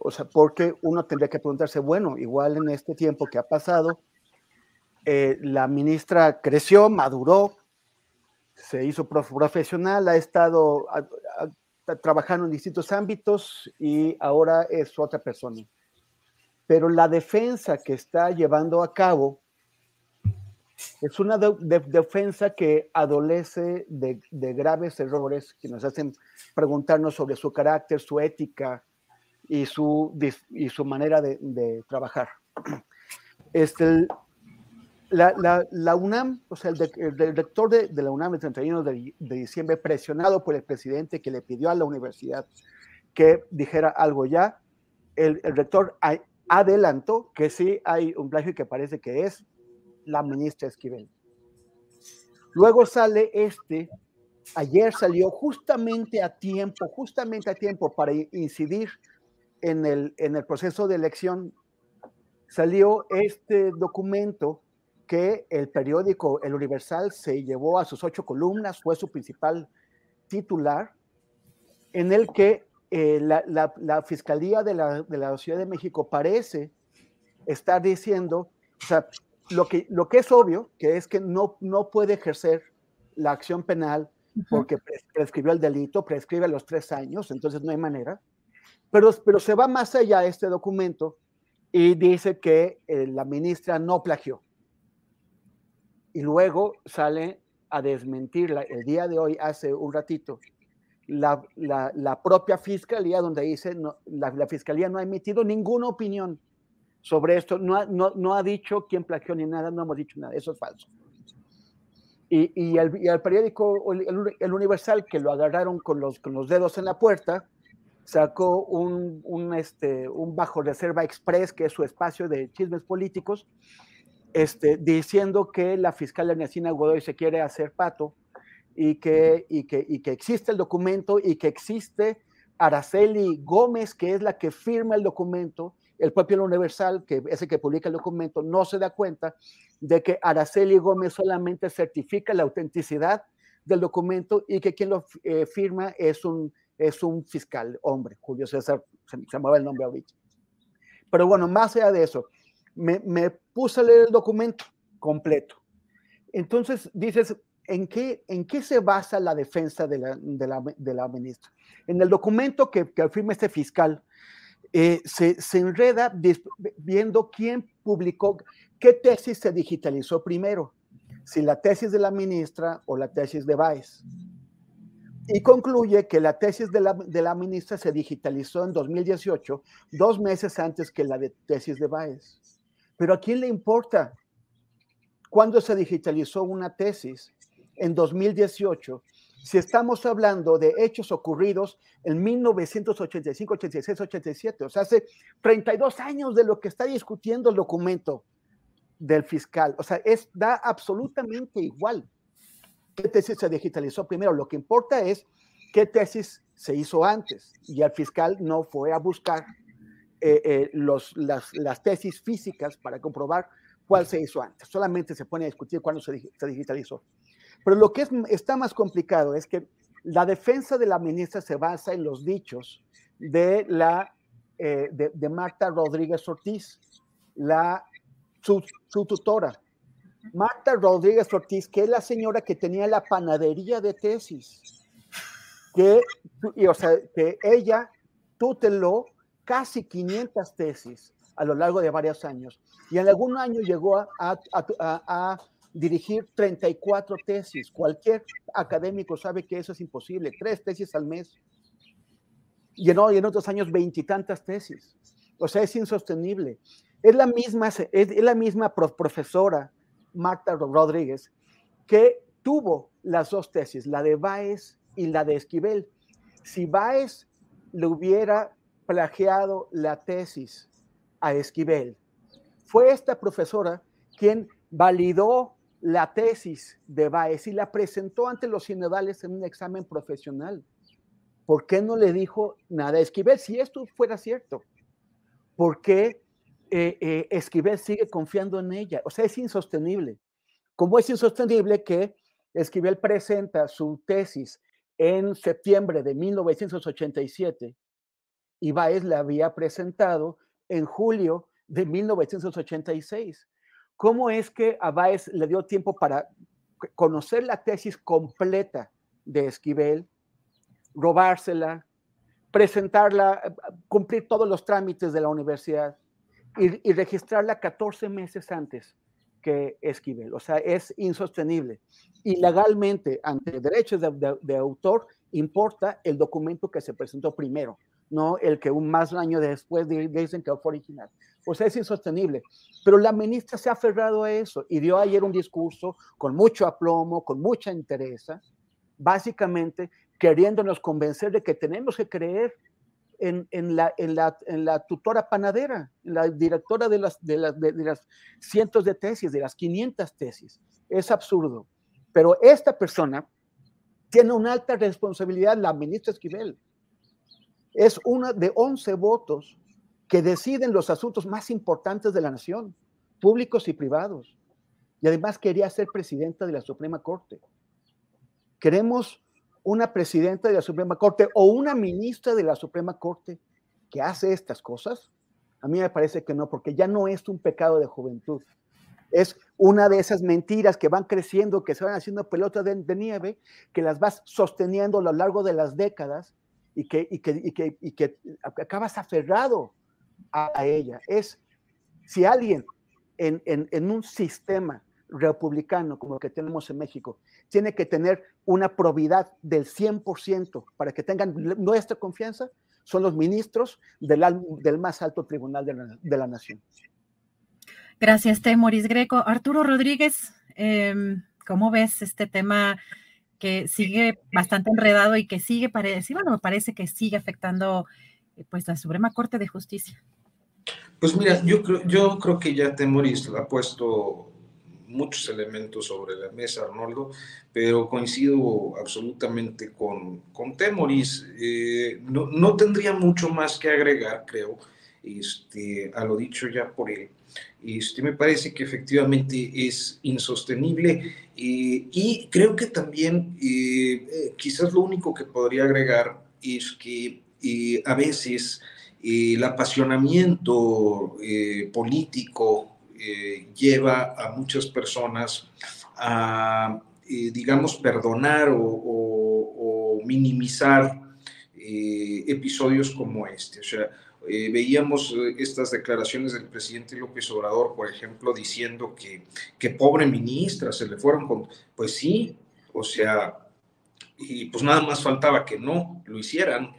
O sea, porque uno tendría que preguntarse, bueno, igual en este tiempo que ha pasado, eh, la ministra creció, maduró, se hizo profesional, ha estado trabajando en distintos ámbitos y ahora es otra persona. Pero la defensa que está llevando a cabo es una defensa que adolece de, de graves errores que nos hacen preguntarnos sobre su carácter, su ética, y su, y su manera de, de trabajar. Este, la, la, la, UNAM, o sea, el, de, el director de, de, la UNAM el 31 de, de, diciembre, presionado por el presidente que le pidió a la universidad que dijera algo ya, el, el rector adelantó que sí hay un plagio que parece que es la ministra Esquivel. Luego sale este, ayer salió justamente a tiempo, justamente a tiempo para incidir en el, en el proceso de elección salió este documento que el periódico El Universal se llevó a sus ocho columnas, fue su principal titular, en el que eh, la, la, la, Fiscalía de la, de la, Ciudad de México parece estar diciendo, o sea, lo que, lo que es obvio, que es que no, no puede ejercer la acción penal porque prescribió el delito, prescribe los tres años, entonces no hay manera. Pero, pero se va más allá este documento y dice que eh, la ministra no plagió. Y luego sale a desmentirla el día de hoy, hace un ratito, la, la, propia fiscalía, donde dice no, la, la, fiscalía no ha emitido ninguna opinión sobre esto, no ha, no, no ha dicho quién plagió ni nada, no hemos dicho nada, eso es falso. Y, y, el, y el, periódico, el, el, Universal, que lo agarraron con los, con los dedos en la puerta, sacó un, un, este, un bajo reserva express, que es su espacio de chismes políticos, este, diciendo que la fiscal Ernestina Godoy se quiere hacer pato y que, y, que, y que existe el documento y que existe Araceli Gómez, que es la que firma el documento, el propio Universal, que es el que publica el documento, no se da cuenta de que Araceli Gómez solamente certifica la autenticidad del documento y que quien lo eh, firma es un es un fiscal, hombre, Julio César, se, se mueve el nombre ahorita. Pero bueno, más allá de eso, me, puse a leer el documento completo. Entonces dices, ¿en qué, en qué se basa la defensa de la, ministra? En el documento que, que firma este fiscal, eh, se, se, enreda viendo quién publicó, qué tesis se digitalizó primero, si la tesis de la ministra o la tesis de Baez y concluye que la tesis de la, ministra se digitalizó en 2018, dos meses antes que la de tesis de Baez. Pero ¿a quién le importa? cuándo se digitalizó una tesis en 2018 si estamos hablando de hechos ocurridos en 1985, 86, 87, o sea, hace 32 años de lo que está discutiendo el documento del fiscal, o sea, es, da absolutamente igual qué tesis se digitalizó primero, lo que importa es qué tesis se hizo antes y el fiscal no fue a buscar eh, eh, los, las, tesis físicas para comprobar cuál se hizo antes, solamente se pone a discutir cuándo se, se digitalizó. Pero lo que es, está más complicado es que la defensa de la ministra se basa en los dichos de, la, eh, de, Marta Rodríguez Ortiz, su, tutora. Marta Rodríguez Ortiz, que es la señora que tenía la panadería de tesis, que, o sea, que ella tuteló casi 500 tesis a lo largo de varios años. Y en algún año llegó a, dirigir 34 tesis. Cualquier académico sabe que eso es imposible. Tres tesis al mes. Y en, en otros años veintitantas tesis. O sea, es insostenible. Es la misma, es, la misma profesora, Marta Rodríguez, que tuvo las dos tesis, la de Baez y la de Esquivel. Si Baez le hubiera plagiado la tesis a Esquivel, fue esta profesora quien validó la tesis de Baez y la presentó ante los sinodales en un examen profesional. ¿Por qué no le dijo nada a Esquivel? Si esto fuera cierto, ¿por qué eh, eh, Esquivel sigue confiando en ella? O sea, es insostenible. ¿Cómo es insostenible que Esquivel presenta su tesis en septiembre de 1987 y Baez la había presentado en julio de 1986? ¿Cómo es que a Baez le dio tiempo para conocer la tesis completa de Esquivel, robársela, presentarla, eh, cumplir todos los trámites de la universidad y, registrarla 14 meses antes que Esquivel? O sea, es insostenible. Y legalmente, ante derechos de autor, importa el documento que se presentó primero no el que un más año después dicen que fue original. Pues es insostenible. Pero la ministra se ha aferrado a eso y dio ayer un discurso con mucho aplomo, con mucha interés, básicamente queriéndonos convencer de que tenemos que creer en, la, en, la, tutora panadera, la directora de las, de, las, de las cientos de tesis, de las 500 tesis. Es absurdo. Pero esta persona tiene una alta responsabilidad, la ministra Esquivel es una de 11 votos que deciden los asuntos más importantes de la nación, públicos y privados. Y además quería ser presidenta de la Suprema Corte. Queremos una presidenta de la Suprema Corte o una ministra de la Suprema Corte que hace estas cosas. A mí me parece que no, porque ya no es un pecado de juventud. Es una de esas mentiras que van creciendo, que se van haciendo pelotas de, nieve, que las vas sosteniendo a lo largo de las décadas y que, y que, y que, y que acabas aferrado a, ella. Es si alguien en, en, en, un sistema republicano como el que tenemos en México tiene que tener una probidad del 100% para que tengan nuestra confianza, son los ministros del, del más alto tribunal de la, de la nación. Gracias, Temoris Greco. Arturo Rodríguez, eh, ¿cómo ves este tema que sigue bastante enredado y que sigue, parece, bueno, parece que sigue afectando eh, pues la Suprema Corte de Justicia. Pues mira, yo creo, yo creo que ya Temoris ha puesto muchos elementos sobre la mesa, Arnoldo, pero coincido absolutamente con, con Temoris. Eh, no, no, tendría mucho más que agregar, creo, este, a lo dicho ya por él. Este, me parece que efectivamente es insostenible eh, y creo que también eh, eh, quizás lo único que podría agregar es que a veces el apasionamiento político lleva a muchas personas a, digamos, perdonar o minimizar episodios como este. O sea, eh, veíamos eh, estas declaraciones del presidente López Obrador, por ejemplo, diciendo que, que pobre ministra, se le fueron con... Pues sí, o sea, y pues nada más faltaba que no lo hicieran,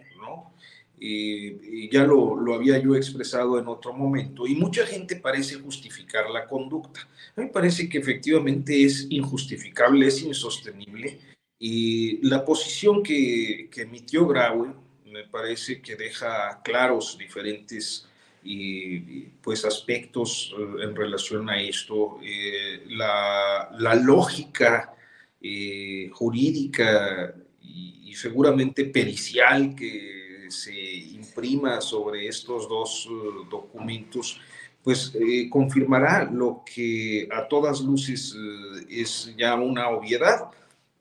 y ya lo, lo, había yo expresado en otro momento, y mucha gente parece justificar la conducta. A mí me parece que efectivamente es injustificable, es insostenible, y la posición que, que emitió Graue me parece que deja claros diferentes y, pues aspectos eh, en relación a esto. Eh, la, la, lógica eh, jurídica y, y seguramente pericial que se imprima sobre estos dos uh, documentos, pues eh, confirmará lo que a todas luces uh, es ya una obviedad,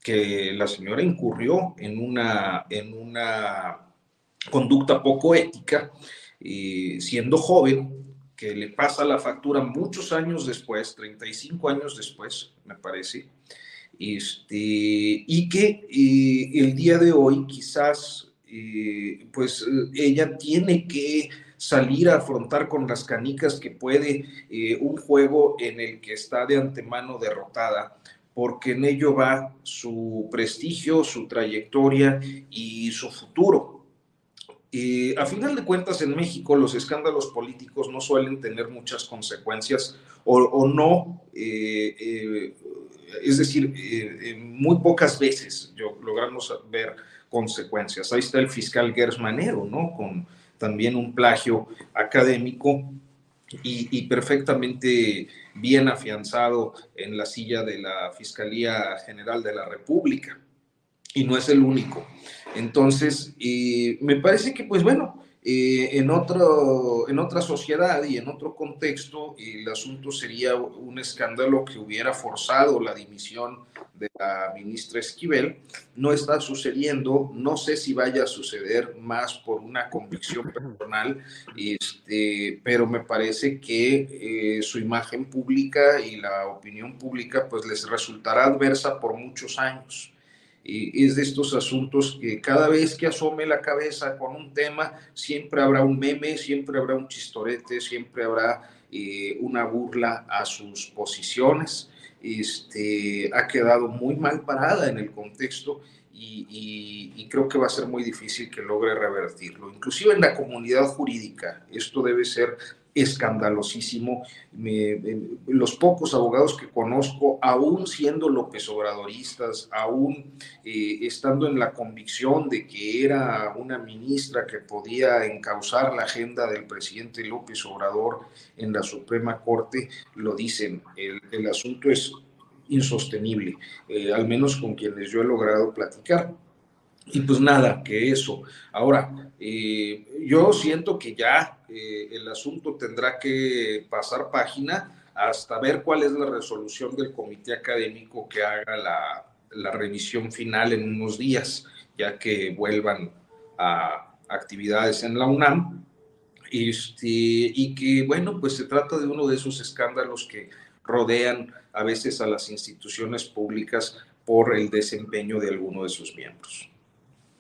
que la señora incurrió en una, en una conducta poco ética, siendo joven, que le pasa la factura muchos años después, 35 años después, me parece, este, y que eh, el día de hoy quizás eh, pues eh, ella tiene que salir a afrontar con las canicas que puede eh, un juego en el que está de antemano derrotada, porque en ello va su prestigio, su trayectoria y su futuro. a final de cuentas, en México los escándalos políticos no suelen tener muchas consecuencias o, no, es decir, muy pocas veces yo, logramos ver consecuencias. Ahí está el fiscal Gersmanero, ¿no? Con también un plagio académico y, perfectamente bien afianzado en la silla de la Fiscalía General de la República. Y no es el único. Entonces, me parece que, pues bueno, eh, en, otro, en otra sociedad y en otro contexto, el asunto sería un escándalo que hubiera forzado la dimisión de la ministra Esquivel. No está sucediendo, no sé si vaya a suceder más por una convicción personal, este, pero me parece que eh, su imagen pública y la opinión pública pues les resultará adversa por muchos años es de estos asuntos que cada vez que asome la cabeza con un tema, siempre habrá un meme, siempre habrá un chistorete, siempre habrá eh, una burla a sus posiciones. Este, ha quedado muy mal parada en el contexto y, y, creo que va a ser muy difícil que logre revertirlo. Inclusive en la comunidad jurídica, esto debe ser escandalosísimo. los pocos abogados que conozco, aún siendo López Obradoristas, aún eh, estando en la convicción de que era una ministra que podía encauzar la agenda del presidente López Obrador en la Suprema Corte, lo dicen. El, asunto es insostenible, eh, al menos con quienes yo he logrado platicar. Y pues nada, que eso. Ahora, eh, yo siento que ya eh, el asunto tendrá que pasar página hasta ver cuál es la resolución del comité académico que haga la, revisión final en unos días, ya que vuelvan a actividades en la UNAM. Este, y que, bueno, pues se trata de uno de esos escándalos que rodean a veces a las instituciones públicas por el desempeño de alguno de sus miembros.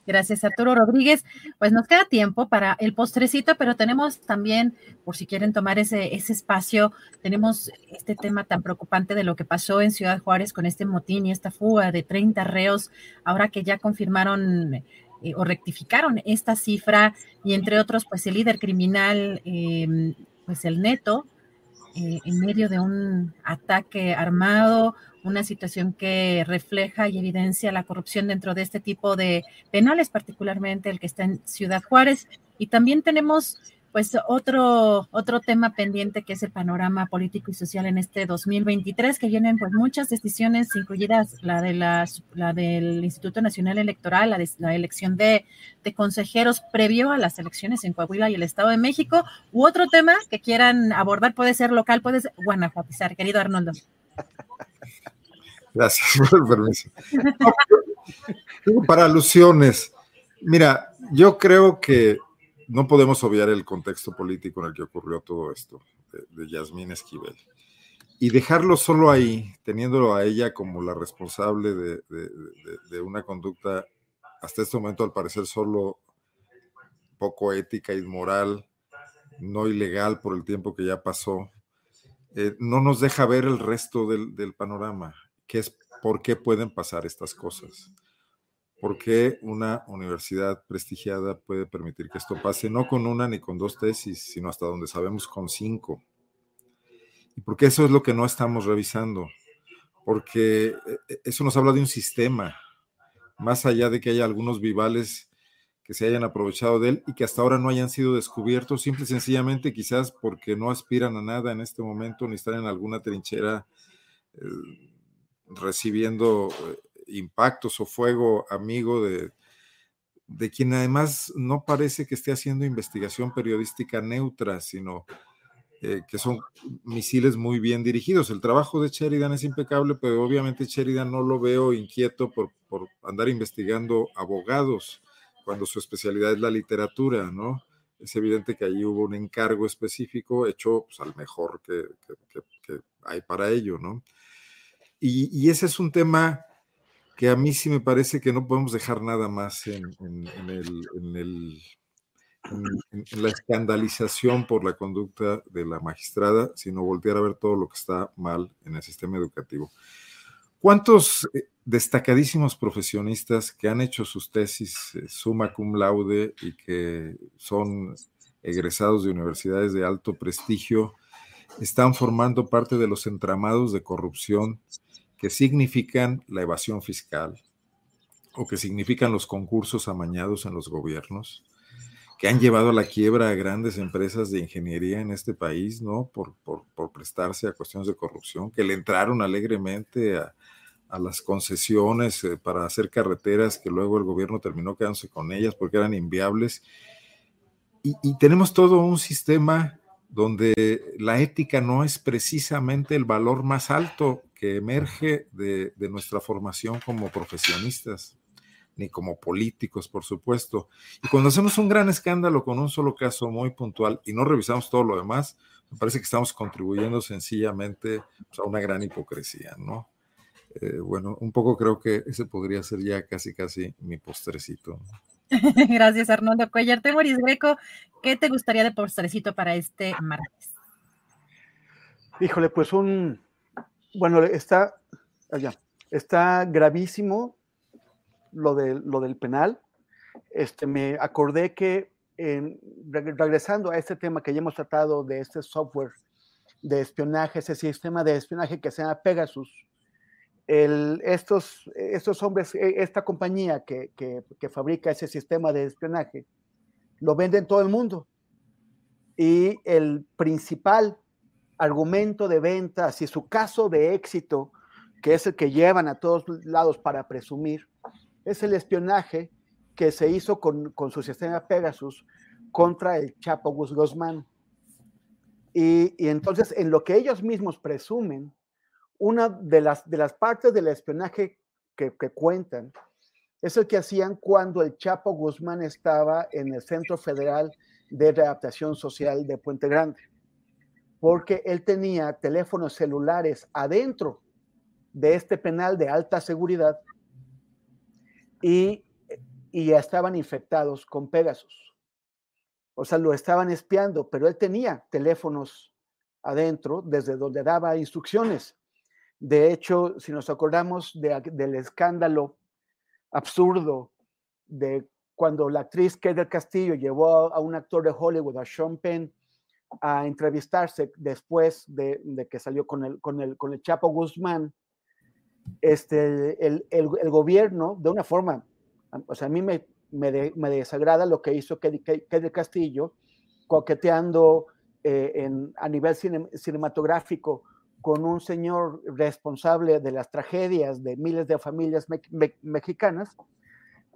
Gracias, Arturo Rodríguez. Pues nos queda tiempo para el postrecito, pero tenemos también, por si quieren tomar ese, ese espacio, tenemos este tema tan preocupante de lo que pasó en Ciudad Juárez con este motín y esta fuga de 30 reos, ahora que ya confirmaron eh, o rectificaron esta cifra y entre otros, pues el líder criminal, em, pues el neto, eh, en medio de un ataque armado, una situación que refleja y evidencia la corrupción dentro de este tipo de penales, particularmente el que está en Ciudad Juárez. Y también tenemos pues otro, otro tema pendiente que es el panorama político y social en este 2023, que vienen pues muchas decisiones, incluidas la, de la, la del Instituto Nacional Electoral, la, de, la elección de, de, consejeros previo a las elecciones en Coahuila y el Estado de México, u otro tema que quieran abordar, puede ser local, puede ser guanajuatizar, querido Arnoldo. Gracias por el permiso. Para alusiones, mira, yo creo que no podemos obviar el contexto político en el que ocurrió todo esto de, de Yasmín Esquivel y dejarlo solo ahí, teniéndolo a ella como la responsable de, una conducta hasta este momento al parecer solo poco ética y moral, no ilegal por el tiempo que ya pasó, eh, no nos deja ver el resto del panorama que es por qué pueden pasar estas cosas. ¿Por qué una universidad prestigiada puede permitir que esto pase no con una ni con dos tesis, sino hasta donde sabemos con cinco? Y porque eso es lo que no estamos revisando, porque eh, eso nos habla de un sistema, más allá de que haya algunos vivales que se hayan aprovechado de él y que hasta ahora no hayan sido descubiertos, simple y sencillamente quizás porque no aspiran a nada en este momento ni están en alguna trinchera eh, recibiendo eh, impactos o fuego amigo de, de quien además no parece que esté haciendo investigación periodística neutra, sino eh, que son misiles muy bien dirigidos. El trabajo de Sheridan es impecable, pero obviamente Sheridan no lo veo inquieto por, por andar investigando abogados cuando su especialidad es la literatura, ¿no? Es evidente que allí hubo un encargo específico hecho pues, al mejor que, que, que, hay para ello, ¿no? Y, y ese es un tema que a mí sí me parece que no podemos dejar nada más en, la escandalización por la conducta de la magistrada, sino voltear a ver todo lo que está mal en el sistema educativo. ¿Cuántos eh, destacadísimos profesionistas que han hecho sus tesis eh, summa cum laude y que son egresados de universidades de alto prestigio están formando parte de los entramados de corrupción que significan la evasión fiscal o que significan los concursos amañados en los gobiernos, que han llevado a la quiebra a grandes empresas de ingeniería en este país, ¿no? Por, prestarse a cuestiones de corrupción, que le entraron alegremente a, las concesiones eh, para hacer carreteras que luego el gobierno terminó quedándose con ellas porque eran inviables. Y tenemos todo un sistema donde la ética no es precisamente el valor más alto que emerge de, nuestra formación como profesionistas, ni como políticos, por supuesto. Y cuando hacemos un gran escándalo con un solo caso muy puntual y no revisamos todo lo demás, me parece que estamos contribuyendo sencillamente pues, a una gran hipocresía, ¿no? Eh, bueno, un poco creo que ese podría ser ya casi, casi mi postrecito. Gracias, Arnoldo Cuellar. Temoris Greco, ¿qué te gustaría de postrecito para este martes? Híjole, pues un, bueno, está, allá, está gravísimo lo, de, lo del penal. Este, me acordé que regresando a este tema que ya hemos tratado de este software de espionaje, ese sistema de espionaje que se llama Pegasus, el, estos, estos hombres, e, esta compañía que, que, que, fabrica ese sistema de espionaje, lo vende en todo el mundo. Y el principal argumento de ventas y su caso de éxito, que es el que llevan a todos lados para presumir, es el espionaje que se hizo con, con su sistema Pegasus contra el Chapo Guzmán. Y, y entonces, en lo que ellos mismos presumen, una de las, de las partes del espionaje que, cuentan es el que hacían cuando el Chapo Guzmán estaba en el Centro Federal de Readaptación Social de Puente Grande, porque él tenía teléfonos celulares adentro de este penal de alta seguridad y, y ya estaban infectados con Pegasus. O sea, lo estaban espiando, pero él tenía teléfonos adentro desde donde daba instrucciones de hecho, si nos acordamos del escándalo absurdo de cuando la actriz Kate Castillo llevó a, un actor de Hollywood, a Sean Penn, a entrevistarse después de, que salió con el, con, el, con el Chapo Guzmán, este, el, el, gobierno, de una forma, o sea, a mí me, me, desagrada lo que hizo del Castillo, coqueteando eh, en, a nivel cinematográfico con un señor responsable de las tragedias de miles de familias mexicanas,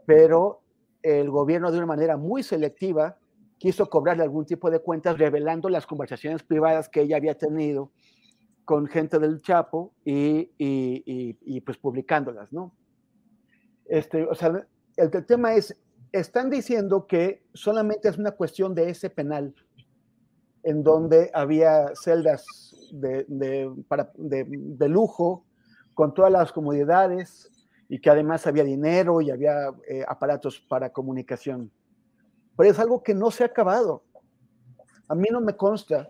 pero el gobierno de una manera muy selectiva quiso cobrarle algún tipo de cuentas revelando las conversaciones privadas que ella había tenido con gente del Chapo y, y, pues publicándolas, ¿no? Este, o sea, el, el tema es, están diciendo que solamente es una cuestión de ese penal en donde había celdas de, para, de, lujo, con todas las comodidades y que además había dinero y había eh, aparatos para comunicación. Pero es algo que no se ha acabado. A mí no me consta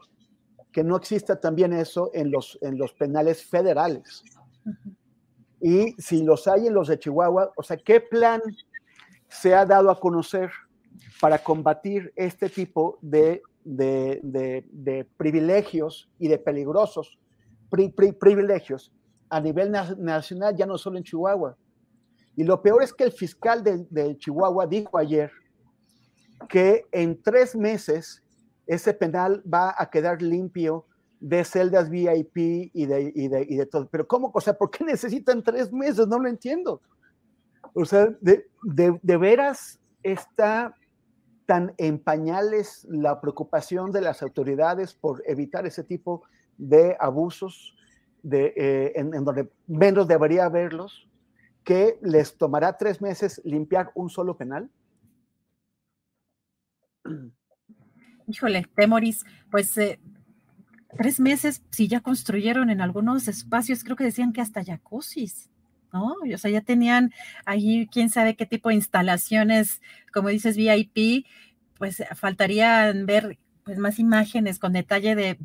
que no exista también eso en los, en los penales federales. Y si los hay en los de Chihuahua, o sea, ¿qué plan se ha dado a conocer para combatir este tipo de, de, privilegios y de peligrosos privilegios a nivel nacional, ya no solo en Chihuahua? Y lo peor es que el fiscal de, Chihuahua dijo ayer que en tres meses ese penal va a quedar limpio de celdas VIP y de, y de, y de todo. Pero ¿cómo? O sea, ¿por qué necesitan tres meses? No lo entiendo. O sea, de, de, veras está tan en pañales la preocupación de las autoridades por evitar ese tipo de abusos de, eh, en, en, donde menos debería haberlos que les tomará tres meses limpiar un solo penal? Híjole, Temoris, pues eh, tres meses, si ya construyeron en algunos espacios, creo que decían que hasta jacuzzis, ¿no? O sea, ya tenían ahí quién sabe qué tipo de instalaciones, como dices, VIP, pues faltarían ver pues más imágenes con detalle de,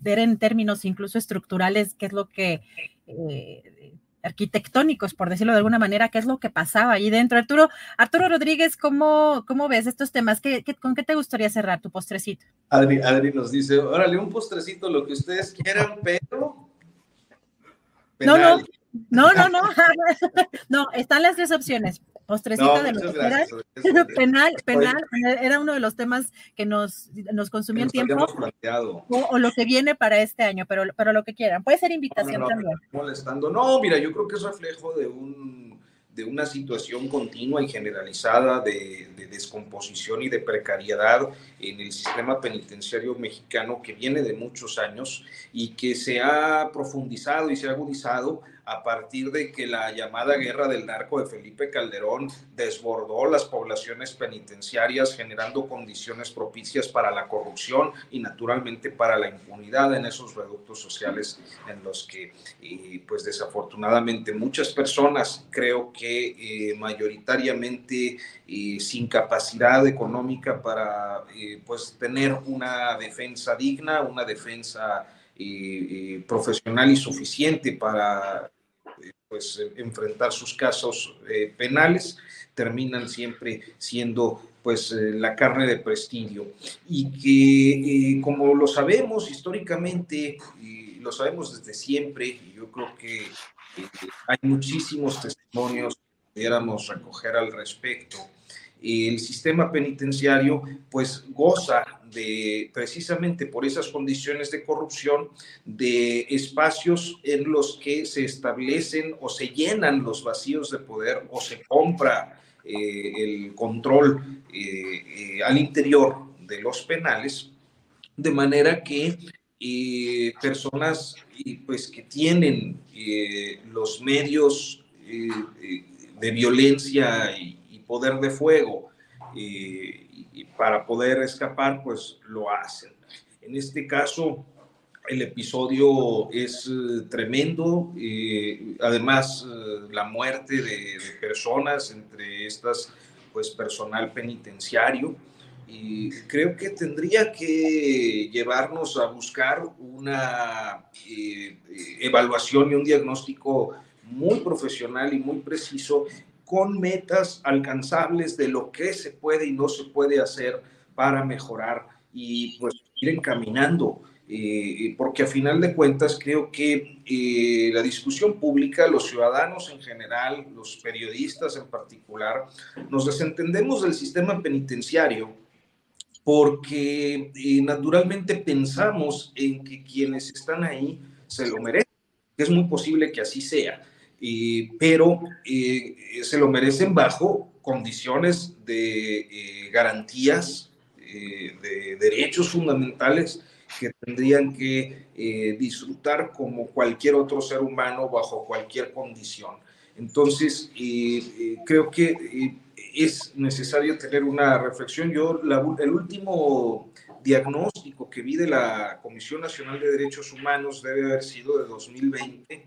ver en términos incluso estructurales qué es lo que eh, arquitectónicos, por decirlo de alguna manera, qué es lo que pasaba ahí dentro. Arturo, Arturo Rodríguez, ¿cómo, cómo ves estos temas? ¿Qué, con qué te gustaría cerrar tu postrecito? Adri, Adri nos dice, órale, un postrecito, lo que ustedes quieran, pero... No, no, no, no, no, no, están las tres opciones. Postrecito de los penal, penal, era uno de los temas que nos, nos consumía el tiempo. O, lo que viene para este año, pero, pero lo que quieran. Puede ser invitación también. Molestando. No, mira, yo creo que es reflejo de un de una situación continua y generalizada de, de, descomposición y de precariedad en el sistema penitenciario mexicano que viene de muchos años y que se ha profundizado y se ha agudizado a partir de que la llamada guerra del narco de Felipe Calderón desbordó las poblaciones penitenciarias, generando condiciones propicias para la corrupción y naturalmente para la impunidad en esos reductos sociales en los que, eh, pues desafortunadamente, muchas personas, creo que eh, mayoritariamente eh, sin capacidad económica para, pues, tener una defensa digna, una defensa profesional y suficiente para pues enfrentar sus casos eh, penales, terminan siempre siendo pues eh, la carne de prestigio. Y que eh, como lo sabemos históricamente lo sabemos desde siempre y yo creo que hay muchísimos testimonios que pudiéramos recoger al respecto el sistema penitenciario pues goza precisamente por esas condiciones de corrupción de espacios en los que se establecen o se llenan los vacíos de poder o se compra eh, el control eh, eh, al interior de los penales de manera que personas pues que tienen los medios de violencia y poder de fuego para poder escapar, pues lo hacen. En este caso, el episodio es eh, tremendo, además eh, la muerte de, personas, entre estas, pues personal penitenciario, y creo que tendría que llevarnos a buscar una eh, evaluación y un diagnóstico muy profesional y muy preciso con metas alcanzables de lo que se puede y no se puede hacer para mejorar y pues ir encaminando. Eh, porque a final de cuentas creo que eh, la discusión pública, los ciudadanos en general, los periodistas en particular, nos desentendemos del sistema penitenciario porque eh, naturalmente pensamos en que quienes están ahí se lo merecen. Es muy posible que así sea pero eh, se lo merecen bajo condiciones de eh, garantías, eh, de derechos fundamentales que tendrían que disfrutar como cualquier otro ser humano bajo cualquier condición. Entonces, creo que es necesario tener una reflexión. Yo, el último diagnóstico que vi de la Comisión Nacional de Derechos Humanos debe haber sido de 2020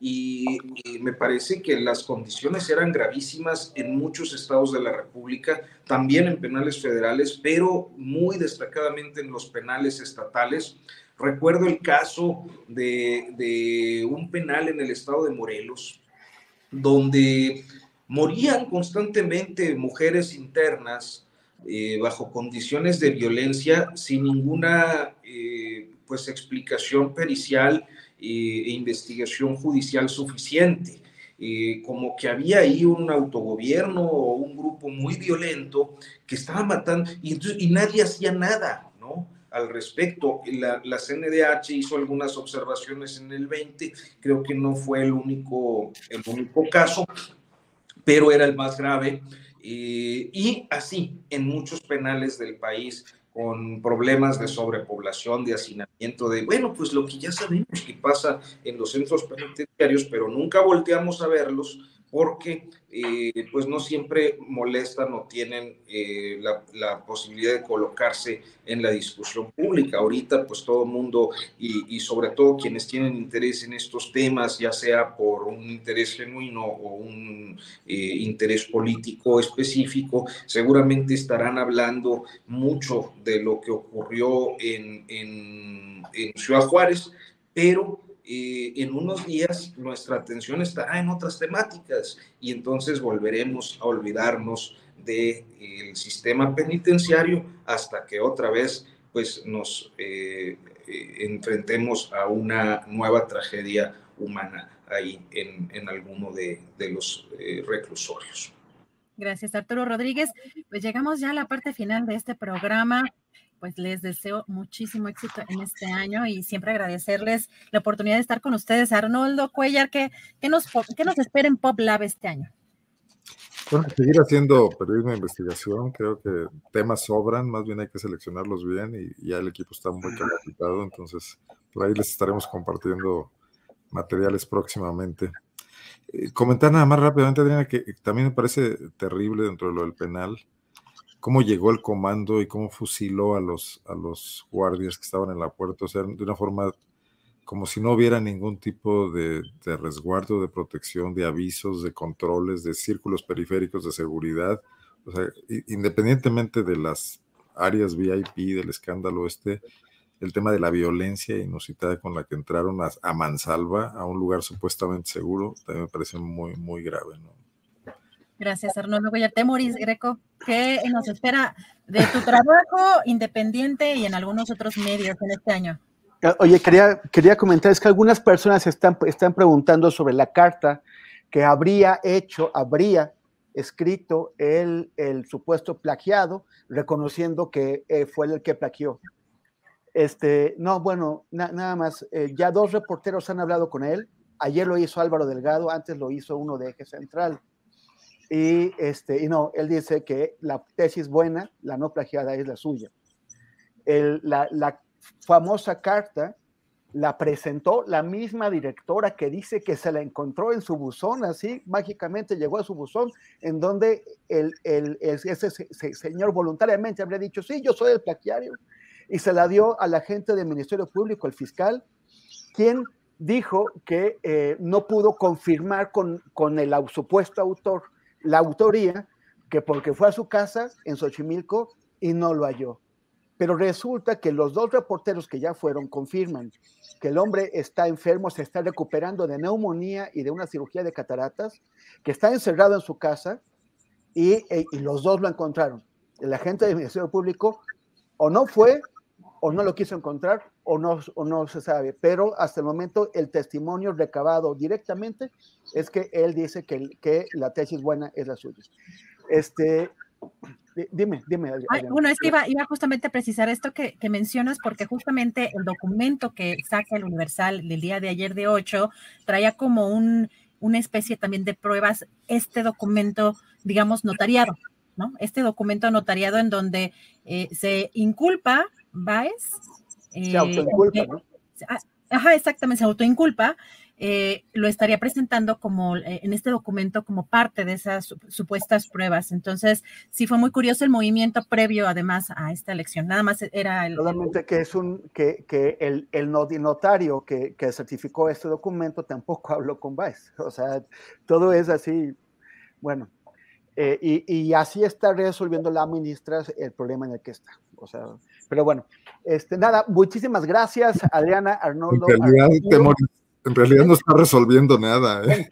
y, me parece que las condiciones eran gravísimas en muchos estados de la República, también en penales federales, pero muy destacadamente en los penales estatales. Recuerdo el caso de, de un penal en el estado de Morelos, donde morían constantemente mujeres internas eh, bajo condiciones de violencia sin ninguna eh, pues explicación pericial e investigación judicial suficiente. como que había ahí un autogobierno o un grupo muy violento que estaba matando y, y nadie hacía nada, ¿no? al respecto. La, la, CNDH hizo algunas observaciones en el 20, creo que no fue el único, el único caso, pero era el más grave. Eh, y así en muchos penales del país con problemas de sobrepoblación, de hacinamiento, de, bueno, pues lo que ya sabemos que pasa en los centros penitenciarios, pero nunca volteamos a verlos porque eh, pues no siempre molestan o tienen eh, la, posibilidad de colocarse en la discusión pública. Ahorita pues todo el mundo y, sobre todo quienes tienen interés en estos temas, ya sea por un interés genuino o un eh, interés político específico, seguramente estarán hablando mucho de lo que ocurrió en, en, en Ciudad Juárez, pero en unos días nuestra atención estará en otras temáticas y entonces volveremos a olvidarnos del sistema penitenciario hasta que otra vez pues nos eh, eh, enfrentemos a una nueva tragedia humana ahí en, en alguno de, de los eh, reclusorios. Gracias, Arturo Rodríguez. Pues llegamos ya a la parte final de este programa pues les deseo muchísimo éxito en este año y siempre agradecerles la oportunidad de estar con ustedes. Arnoldo Cuellar, ¿qué, nos, qué nos espera en Pop Lab este año? Bueno, seguir haciendo periodismo de investigación, creo que temas sobran, más bien hay que seleccionarlos bien y ya el equipo está muy capacitado, entonces por ahí les estaremos compartiendo materiales próximamente. Eh, comentar nada más rápidamente, Adriana, que también me parece terrible dentro de lo del penal, cómo llegó el comando y cómo fusiló a los, a los guardias que estaban en la puerta, o sea, de una forma como si no hubiera ningún tipo de, resguardo, de protección, de avisos, de controles, de círculos periféricos de seguridad, o sea, independientemente de las áreas VIP del escándalo este, el tema de la violencia inusitada con la que entraron a, a mansalva, a un lugar supuestamente seguro, también me parece muy, muy grave, ¿no? Gracias, Arnoldo Guayarte. Moris Greco, ¿qué nos espera de tu trabajo independiente y en algunos otros medios en este año? Oye, quería, quería comentar, es que algunas personas están, están preguntando sobre la carta que habría hecho, habría escrito el, el supuesto plagiado, reconociendo que eh, fue el que plagió. Este, no, bueno, nada más, eh, ya dos reporteros han hablado con él, ayer lo hizo Álvaro Delgado, antes lo hizo uno de Eje Central. Y, este, y no, él dice que la tesis buena, la no plagiada, es la suya. la, la famosa carta la presentó la misma directora que dice que se la encontró en su buzón, así mágicamente llegó a su buzón, en donde el, el, ese señor voluntariamente habría dicho, sí, yo soy el plagiario, y se la dio a la gente del Ministerio Público, el fiscal, quien dijo que eh, no pudo confirmar con, con el supuesto autor la autoría que porque fue a su casa en Xochimilco y no lo halló. Pero resulta que los dos reporteros que ya fueron confirman que el hombre está enfermo, se está recuperando de neumonía y de una cirugía de cataratas, que está encerrado en su casa y, e, los dos lo encontraron. El agente del Ministerio Público o no fue o no lo quiso encontrar o no, o no se sabe, pero hasta el momento el testimonio recabado directamente es que él dice que, que la tesis buena es la suya. Este, dime, dime. bueno, es que iba, iba, justamente a precisar esto que, que, mencionas, porque justamente el documento que saca el Universal del día de ayer de 8 traía como un, una especie también de pruebas, este documento, digamos, notariado, ¿no? Este documento notariado en donde eh, se inculpa Baez. Se autoinculpa, ¿no? Ah, ajá, exactamente, se autoinculpa. Eh, lo estaría presentando como eh, en este documento como parte de esas supuestas pruebas. Entonces, sí fue muy curioso el movimiento previo, además, a esta elección. Nada más era el. Solamente que es un que, que el, el notario que, que, certificó este documento tampoco habló con Baez. O sea, todo es así. Bueno, eh, y, y, así está resolviendo la ministra el problema en el que está. O sea, pero bueno, este, nada, muchísimas gracias, Adriana, Arnoldo. en realidad no está resolviendo nada. ¿eh?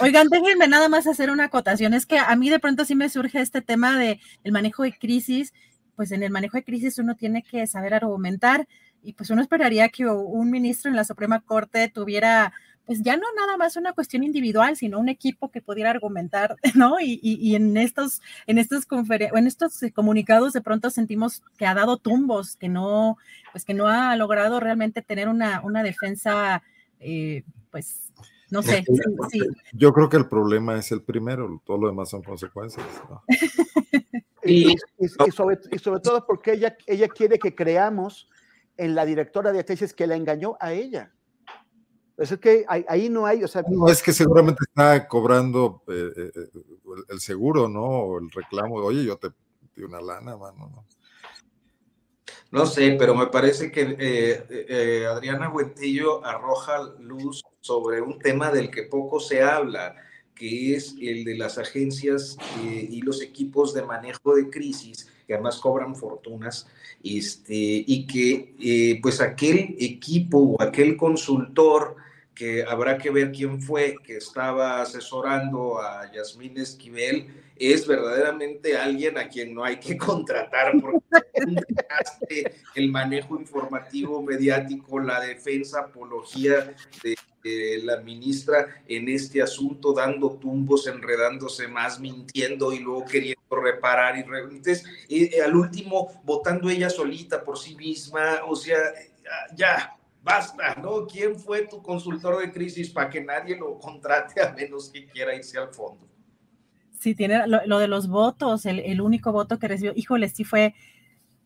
Oigan, déjenme nada más hacer una acotación. Es que a mí de pronto sí me surge este tema de el manejo de crisis. Pues en el manejo de crisis uno tiene que saber argumentar y pues uno esperaría que un ministro en la Suprema Corte tuviera pues ya no nada más una cuestión individual, sino un equipo que pudiera argumentar, ¿no? Y, y, en estos, en estos en estos comunicados de pronto sentimos que ha dado tumbos, que no, pues que no ha logrado realmente tener una, una defensa, eh, pues, no sé. Yo creo que el problema es el primero, todo lo demás son consecuencias. y, sobre, y, sobre, todo porque ella, ella quiere que creamos en la directora de tesis que la engañó a ella. Pues es que ahí, no hay, o sea... No, es que seguramente está cobrando eh, eh, eh, el seguro, ¿no? O el reclamo de, oye, yo te di una lana, mano, ¿no? No sé, pero me parece que Adriana Huentillo arroja luz sobre un tema del que poco se habla, que es el de las agencias y los equipos de manejo de crisis, que además cobran fortunas, este, y que pues aquel equipo o aquel consultor que habrá que ver quién fue que estaba asesorando a Yasmín Esquivel, es verdaderamente alguien a quien no hay que contratar porque el manejo informativo mediático, la defensa, apología de, la ministra en este asunto, dando tumbos, enredándose más, mintiendo y luego queriendo reparar y entonces eh, al último votando ella solita por sí misma, o sea, ya basta, ¿no? ¿Quién fue tu consultor de crisis para que nadie lo contrate a menos que quiera irse al fondo? Sí, tiene lo, de los votos, el, único voto que recibió, híjole, sí fue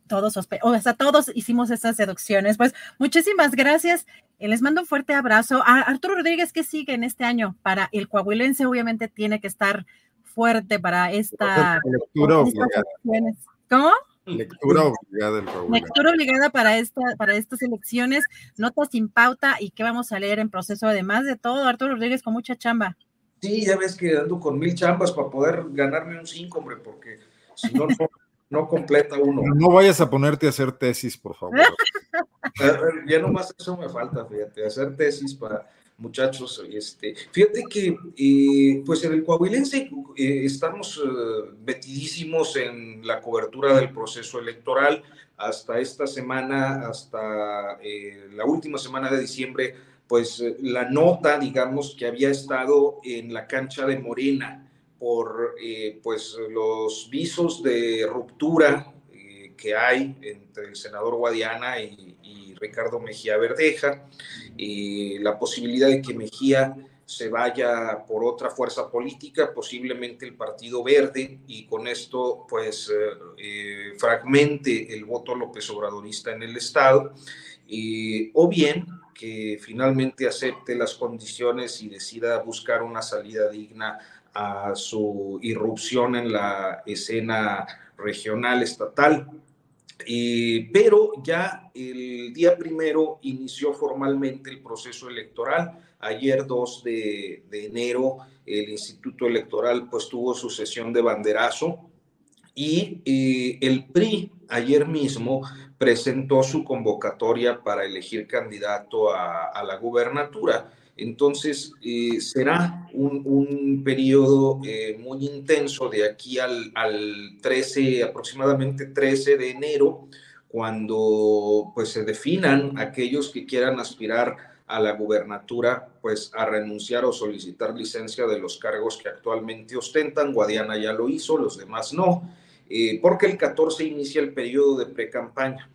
todos, o sea, todos hicimos esas deducciones. Pues muchísimas gracias. Les mando un fuerte abrazo. A Arturo Rodríguez, ¿qué sigue en este año? Para el coahuilense, obviamente tiene que estar fuerte para esta. Lectura ¿Cómo? Lectura obligada. Lectura obligada para, esta, para estas elecciones, notas sin pauta y qué vamos a leer en proceso. Además de todo, Arturo Rodríguez con mucha chamba. Sí, ya ves que ando con mil chambas para poder ganarme un cinco, hombre, porque si no, no, completa uno. No vayas a ponerte a hacer tesis, por favor. ya nomás eso me falta, fíjate, hacer tesis para muchachos. Este, fíjate que, eh, pues en el Coahuilense eh, estamos eh, metidísimos en la cobertura del proceso electoral. Hasta esta semana, hasta la última semana de diciembre, pues la nota, digamos, que había estado en la cancha de Morena por pues los visos de ruptura que hay entre el senador Guadiana y, Ricardo Mejía Verdeja, y la posibilidad de que Mejía se vaya por otra fuerza política, posiblemente el Partido Verde, y con esto pues eh, eh, fragmente el voto López Obradorista en el Estado, o bien que finalmente acepte las condiciones y decida buscar una salida digna a su irrupción en la escena regional estatal pero ya el día primero inició formalmente el proceso electoral. Ayer 2 de, enero el Instituto Electoral pues tuvo su sesión de banderazo y eh, el PRI ayer mismo presentó su convocatoria para elegir candidato a la gubernatura. Entonces, eh, será un, periodo eh, muy intenso de aquí al, 13, aproximadamente 13 de enero, cuando pues se definan aquellos que quieran aspirar a la gubernatura, pues a renunciar o solicitar licencia de los cargos que actualmente ostentan. Guadiana ya lo hizo, los demás no, eh, porque el 14 inicia el periodo de pre-campaña.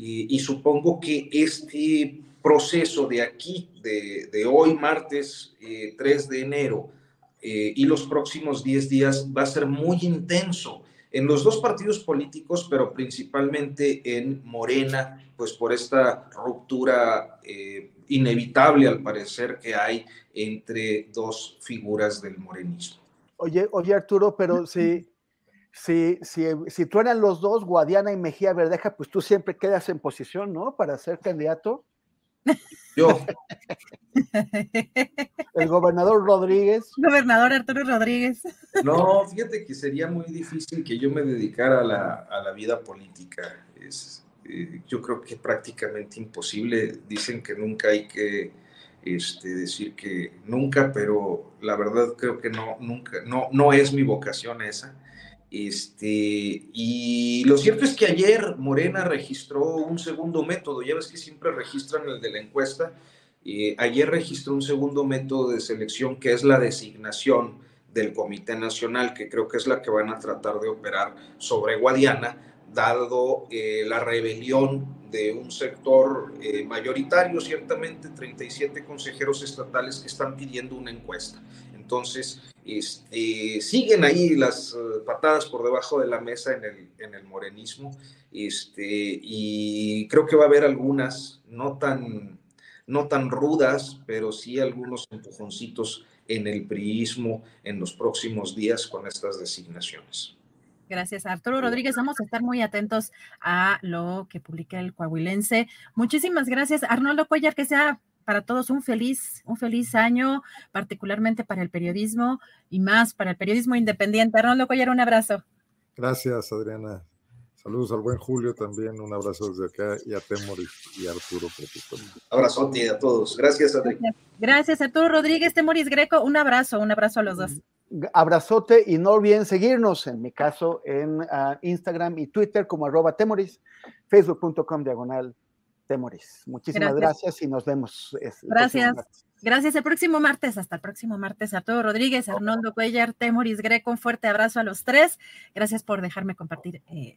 y supongo que este proceso de aquí, de, hoy, martes 3 eh, de enero, eh, y los próximos 10 días va a ser muy intenso en los dos partidos políticos, pero principalmente en Morena, pues por esta ruptura eh, inevitable al parecer que hay entre dos figuras del morenismo. Oye, oye Arturo, pero si, si, si, si los dos, Guadiana y Mejía Verdeja, pues tú siempre quedas en posición, ¿no? Para ser candidato. Yo. El gobernador Rodríguez. Gobernador Arturo Rodríguez. No, fíjate que sería muy difícil que yo me dedicara a la, vida política. Es, eh, yo creo que prácticamente imposible. Dicen que nunca hay que este, decir que nunca, pero la verdad creo que no, nunca, no, no es mi vocación esa. Este, y lo cierto es que ayer Morena registró un segundo método, ya ves que siempre registran el de la encuesta, y ayer registró un segundo método de selección que es la designación del Comité Nacional, que creo que es la que van a tratar de operar sobre Guadiana, dado eh, la rebelión de un sector eh, mayoritario, ciertamente 37 consejeros estatales que están pidiendo una encuesta. Entonces, este, siguen ahí las eh, patadas por debajo de la mesa en el, en el morenismo, este, y creo que va a haber algunas, no tan, no tan rudas, pero sí algunos empujoncitos en el priismo en los próximos días con estas designaciones. Gracias, Arturo Rodríguez. Vamos a estar muy atentos a lo que publica el Coahuilense. Muchísimas gracias, Arnoldo Cuellar, que sea para todos un feliz, un feliz año, particularmente para el periodismo y más para el periodismo independiente. Arnoldo Cuellar, un abrazo. Gracias, Adriana. Saludos al buen Julio también, un abrazo desde acá y a Temoris y a Arturo. Abrazote a todos. Gracias, Adriana. Gracias, Arturo Rodríguez, Temoris Greco. Un abrazo, un abrazo a los dos abrazote y no olviden seguirnos, en mi caso, en ah, Instagram y Twitter como arroba temoris, facebook.com diagonal temoris. Muchísimas gracias. y nos vemos. gracias. Gracias. El próximo martes, hasta el próximo martes, a todos Rodríguez, Arnoldo Cuellar, Temoris Greco, un fuerte abrazo a los tres. Gracias por dejarme compartir. Eh,